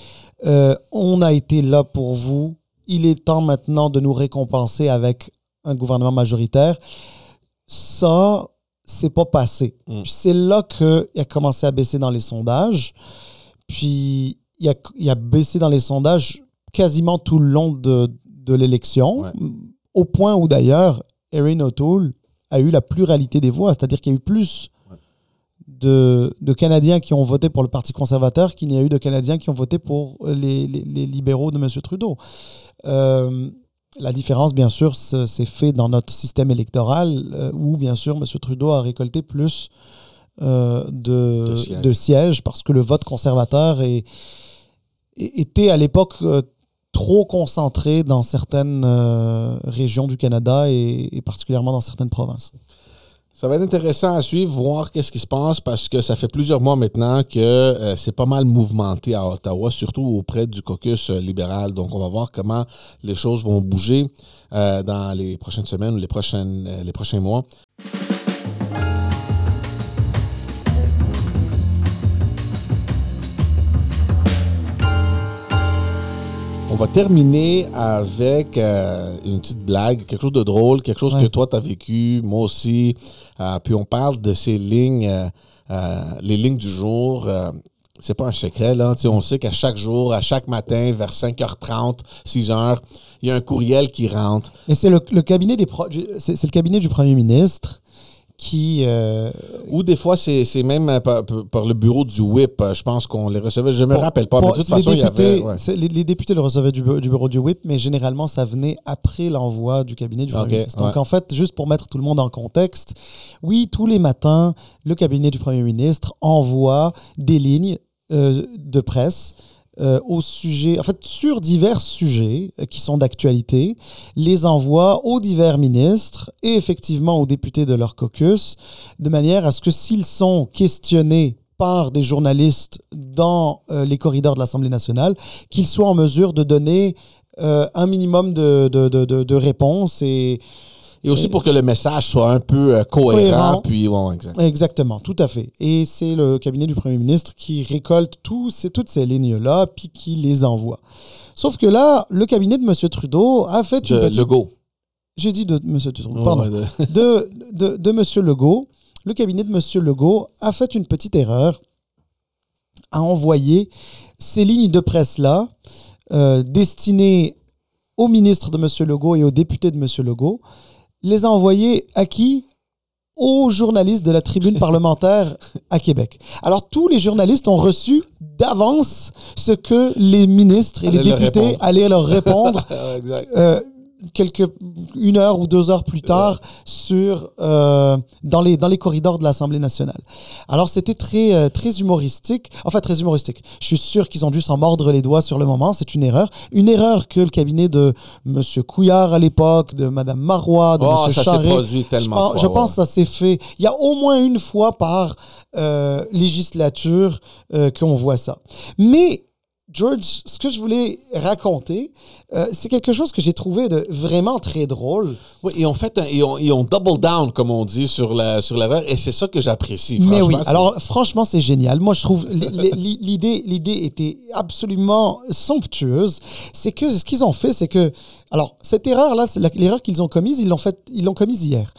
euh, on a été là pour vous. il est temps maintenant de nous récompenser avec un gouvernement majoritaire. Ça, c'est pas passé. Mm. C'est là qu'il a commencé à baisser dans les sondages. Puis il a, il a baissé dans les sondages quasiment tout le long de, de l'élection, Ouais. au point où d'ailleurs, Erin O'Toole a eu la pluralité des voix, c'est-à-dire qu'il y a eu plus Ouais. de, de Canadiens qui ont voté pour le Parti conservateur qu'il n'y a eu de Canadiens qui ont voté pour les, les- les libéraux de M. Trudeau. Euh, la différence, bien sûr, se- s'est fait dans notre système électoral euh, où, bien sûr, M. Trudeau a récolté plus euh, de, De sièges. de sièges parce que le vote conservateur est- est- était à l'époque euh, trop concentré dans certaines euh, régions du Canada et, et particulièrement dans certaines provinces. Ça va être intéressant à suivre, voir qu'est-ce qui se passe parce que ça fait plusieurs mois maintenant que euh, c'est pas mal mouvementé à Ottawa, surtout auprès du caucus libéral. Donc, on va voir comment les choses vont bouger euh, dans les prochaines semaines ou les, prochaines, euh, les prochains mois. Va terminer avec euh, une petite blague, quelque chose de drôle, quelque chose Ouais. que toi, tu as vécu, moi aussi. Euh, puis on parle de ces lignes, euh, les lignes du jour. c'est pas un secret, là. On sait qu'à chaque jour, à chaque matin, vers 5h30, 6h, il y a un courriel qui rentre. Mais c'est le, le cabinet des pro- c'est c'est le cabinet du premier ministre qui euh, Ou des fois, c'est c'est même euh, par, par le bureau du whip. euh, Je pense qu'on les recevait. Je me Pour- rappelle pas, pour- mais de toute façon, il y avait. ouais. les, les députés le recevaient du, bu- du bureau du whip, mais généralement, ça venait après l'envoi du cabinet du premier ministre. Donc, ouais. en fait, juste pour mettre tout le monde en contexte, oui, tous les matins, le cabinet du premier ministre envoie des lignes euh, de presse euh, au sujet, en fait, sur divers sujets euh, qui sont d'actualité, les envoie aux divers ministres et effectivement aux députés de leur caucus, de manière à ce que s'ils sont questionnés par des journalistes dans euh, les corridors de l'Assemblée nationale, qu'ils soient en mesure de donner un minimum de, de, de, de- de réponses et Et aussi pour que le message soit un peu euh, cohérent. Cohérent. Puis, exact. Exactement, tout à fait. Et c'est le cabinet du Premier ministre qui récolte toutes ces lignes-là, puis qui les envoie. Sauf que là, le cabinet de M. Trudeau a fait une De petite... Legault. J'ai dit de M. Trudeau, pardon. Ouais, de- de, de, de M. Legault, le cabinet de M. Legault a fait une petite erreur, a envoyé ces lignes de presse-là, euh, destinées au ministre de M. Legault et aux députés de M. Legault, les a envoyées à qui? Aux journalistes de la tribune parlementaire à Québec. Alors, tous les journalistes ont reçu d'avance ce que les ministres et les députés allaient leur répondre exact. euh, quelques une heure ou deux heures plus tard sur euh, dans les dans les corridors de l'Assemblée nationale. Alors c'était très euh, très humoristique, enfin très humoristique. Je suis sûr qu'ils ont dû s'en mordre les doigts sur le moment. C'est une erreur, une erreur que le cabinet de Monsieur Couillard à l'époque, de Madame Marois, de Oh, Monsieur ça Charest. produit Je tellement pense, fois, je ouais. pense que ça s'est fait. Il y a au moins une fois par euh, législature euh, qu'on voit ça. Mais George, ce que je voulais raconter, euh, c'est quelque chose que j'ai trouvé de vraiment très drôle. Oui, ils ont fait un, ils ont, ils ont double down, comme on dit, sur la sur l'erreur, et c'est ça que j'apprécie. Mais oui, alors franchement, c'est génial. Moi, je trouve l'idée, l'idée était absolument somptueuse. C'est que ce qu'ils ont fait, c'est que, alors cette erreur-là, c'est la- l'erreur qu'ils ont commise, ils l'ont fait, ils l'ont commise hier.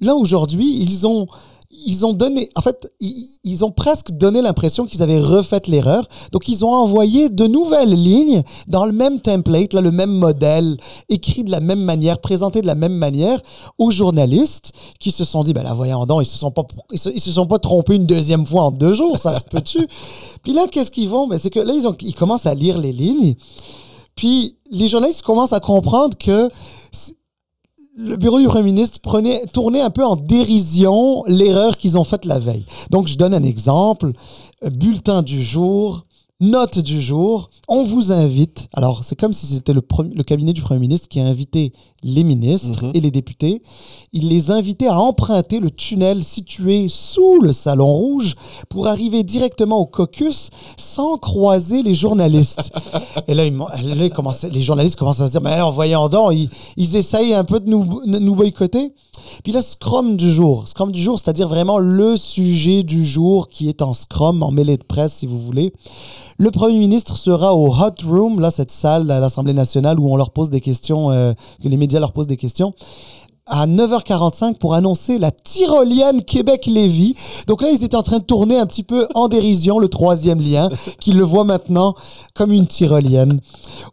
Là aujourd'hui, ils ont ils ont donné, en fait, ils, ils ont presque donné l'impression qu'ils avaient refait l'erreur. Donc, ils ont envoyé de nouvelles lignes dans le même template, là, le même modèle, écrit de la même manière, présenté de la même manière aux journalistes qui se sont dit, ben là, voyons donc, ils se sont pas, ils se, ils se sont pas trompés une deuxième fois en deux jours, ça se peut-tu? Puis là, qu'est-ce qu'ils vont? Ben, c'est que là, ils, ont, ils commencent à lire les lignes. Puis les journalistes commencent à comprendre que le bureau du Premier ministre tournait un peu en dérision l'erreur qu'ils ont faite la veille. Donc, je donne un exemple. Bulletin du jour, note du jour. On vous invite. Alors, c'est comme si c'était le cabinet du Premier ministre qui a invité les ministres Mhm. et les députés. Il les invitait à emprunter le tunnel situé sous le Salon Rouge pour arriver directement au caucus sans croiser les journalistes. Et là, les journalistes commencent à se dire, mais alors, voyons donc, ils, ils essayent un peu de nous, de nous boycotter. Puis là, Scrum du jour. Scrum du jour, c'est-à-dire vraiment le sujet du jour qui est en Scrum, en mêlée de presse, si vous voulez. Le Premier ministre sera au Hot Room, là, cette salle à l'Assemblée nationale où on leur pose des questions, euh, que les médias leur posent des questions à 9h45 pour annoncer la tyrolienne Québec-Lévis. Donc là, ils étaient en train de tourner un petit peu en dérision le troisième lien, qu'ils le voient maintenant comme une tyrolienne.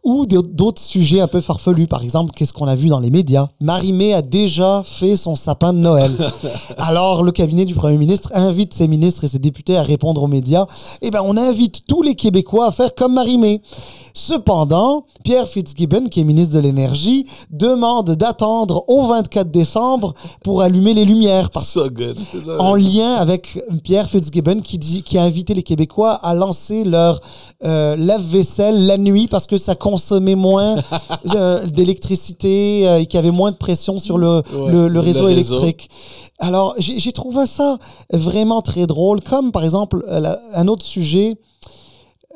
Ou d'autres sujets un peu farfelus. Par exemple, qu'est-ce qu'on a vu dans les médias? Marie-Mé a déjà fait son sapin de Noël. Alors, le cabinet du Premier ministre invite ses ministres et ses députés à répondre aux médias. Eh bien, on invite tous les Québécois à faire comme Marie-Mé. Cependant, Pierre Fitzgibbon, qui est ministre de l'Énergie, demande d'attendre au 24 décembre pour allumer les lumières. En lien avec Pierre Fitzgibbon qui, dit, qui a invité les Québécois à lancer leur euh, lave-vaisselle la nuit parce que ça consommait moins euh, d'électricité euh, et qu'il y avait moins de pression sur le, le, réseau électrique. Alors, j'ai trouvé ça vraiment très drôle, comme par exemple un autre sujet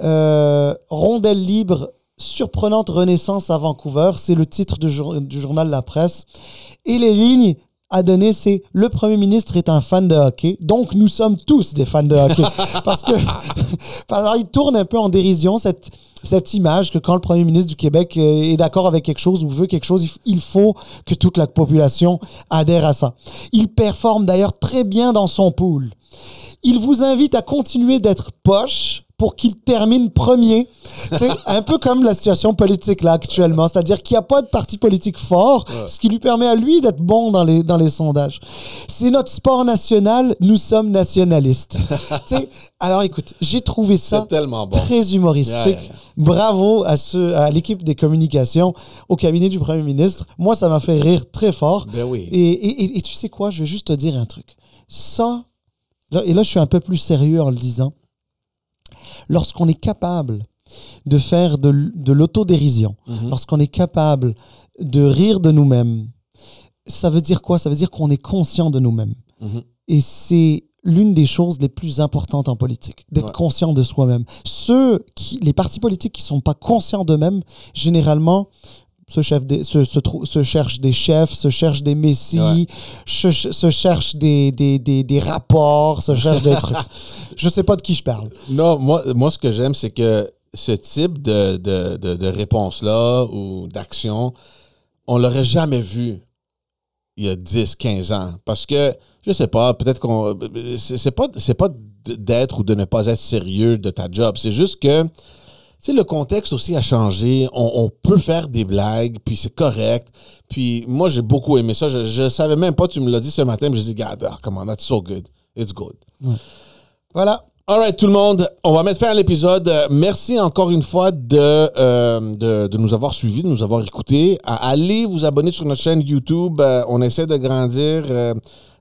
euh, Rondelle libre, surprenante renaissance à Vancouver. C'est le titre du, journal La Presse. Et les lignes à donner, c'est le premier ministre est un fan de hockey, donc nous sommes tous des fans de hockey. Parce que, alors, il tourne un peu en dérision cette, cette image que quand le premier ministre du Québec euh, est d'accord avec quelque chose ou veut quelque chose, il faut que toute la population adhère à ça. Il performe d'ailleurs très bien dans son pool. Il vous invite à continuer d'être poche pour qu'il termine premier. C'est un peu comme la situation politique là actuellement, c'est-à-dire qu'il n'y a pas de parti politique fort, ce qui lui permet à lui d'être bon dans les, dans les sondages. C'est notre sport national, nous sommes nationalistes. alors écoute, j'ai trouvé ça très humoristique. Bravo à, à l'équipe des communications, au cabinet du Premier ministre. Moi, ça m'a fait rire très fort. Ben oui. et, et, et tu sais quoi, je vais juste te dire un truc. Ça, et là je suis un peu plus sérieux en le disant, lorsqu'on est capable de faire de, l'autodérision, mhm. lorsqu'on est capable de rire de nous-mêmes, ça veut dire quoi? Ça veut dire qu'on est conscient de nous-mêmes. Mhm. Et c'est l'une des choses les plus importantes en politique, d'être conscient de soi-même. Ceux qui, les partis politiques qui ne sont pas conscients d'eux-mêmes, généralement, se, chef des, se, se, cherche des chefs, se cherche des messies, se, se, cherche des, des, des, des, rapports, se cherche des trucs. Je sais pas de qui je parle. Non, moi, moi ce que j'aime, c'est que ce type de, de, de, de réponse-là ou d'action, on l'aurait jamais vu il y a 10, 15 ans. Parce que, je sais pas, peut-être qu'on. C'est pas, pas d'être ou de ne pas être sérieux de ta job. C'est juste que sais, le contexte aussi a changé. On, peut faire des blagues, puis c'est correct. Puis moi, j'ai beaucoup aimé ça. Je, ne savais même pas, tu me l'as dit ce matin, mais je dit, God, oh, come on, that's so good. It's good. Voilà. All right, tout le monde, on va mettre fin à l'épisode. Merci encore une fois de, euh, de, de, nous avoir suivis, de nous avoir écoutés. Allez vous abonner sur notre chaîne YouTube. Euh, on essaie de grandir. Euh,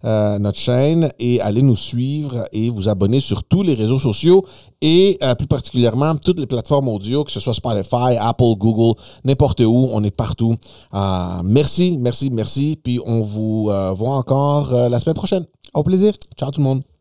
euh, notre chaîne et allez nous suivre et vous abonner sur tous les réseaux sociaux et euh, plus particulièrement toutes les plateformes audio, que ce soit Spotify, Apple, Google, n'importe où, on est partout. Euh, merci, merci, merci. Puis on vous voit encore la semaine prochaine. Au plaisir. Ciao tout le monde.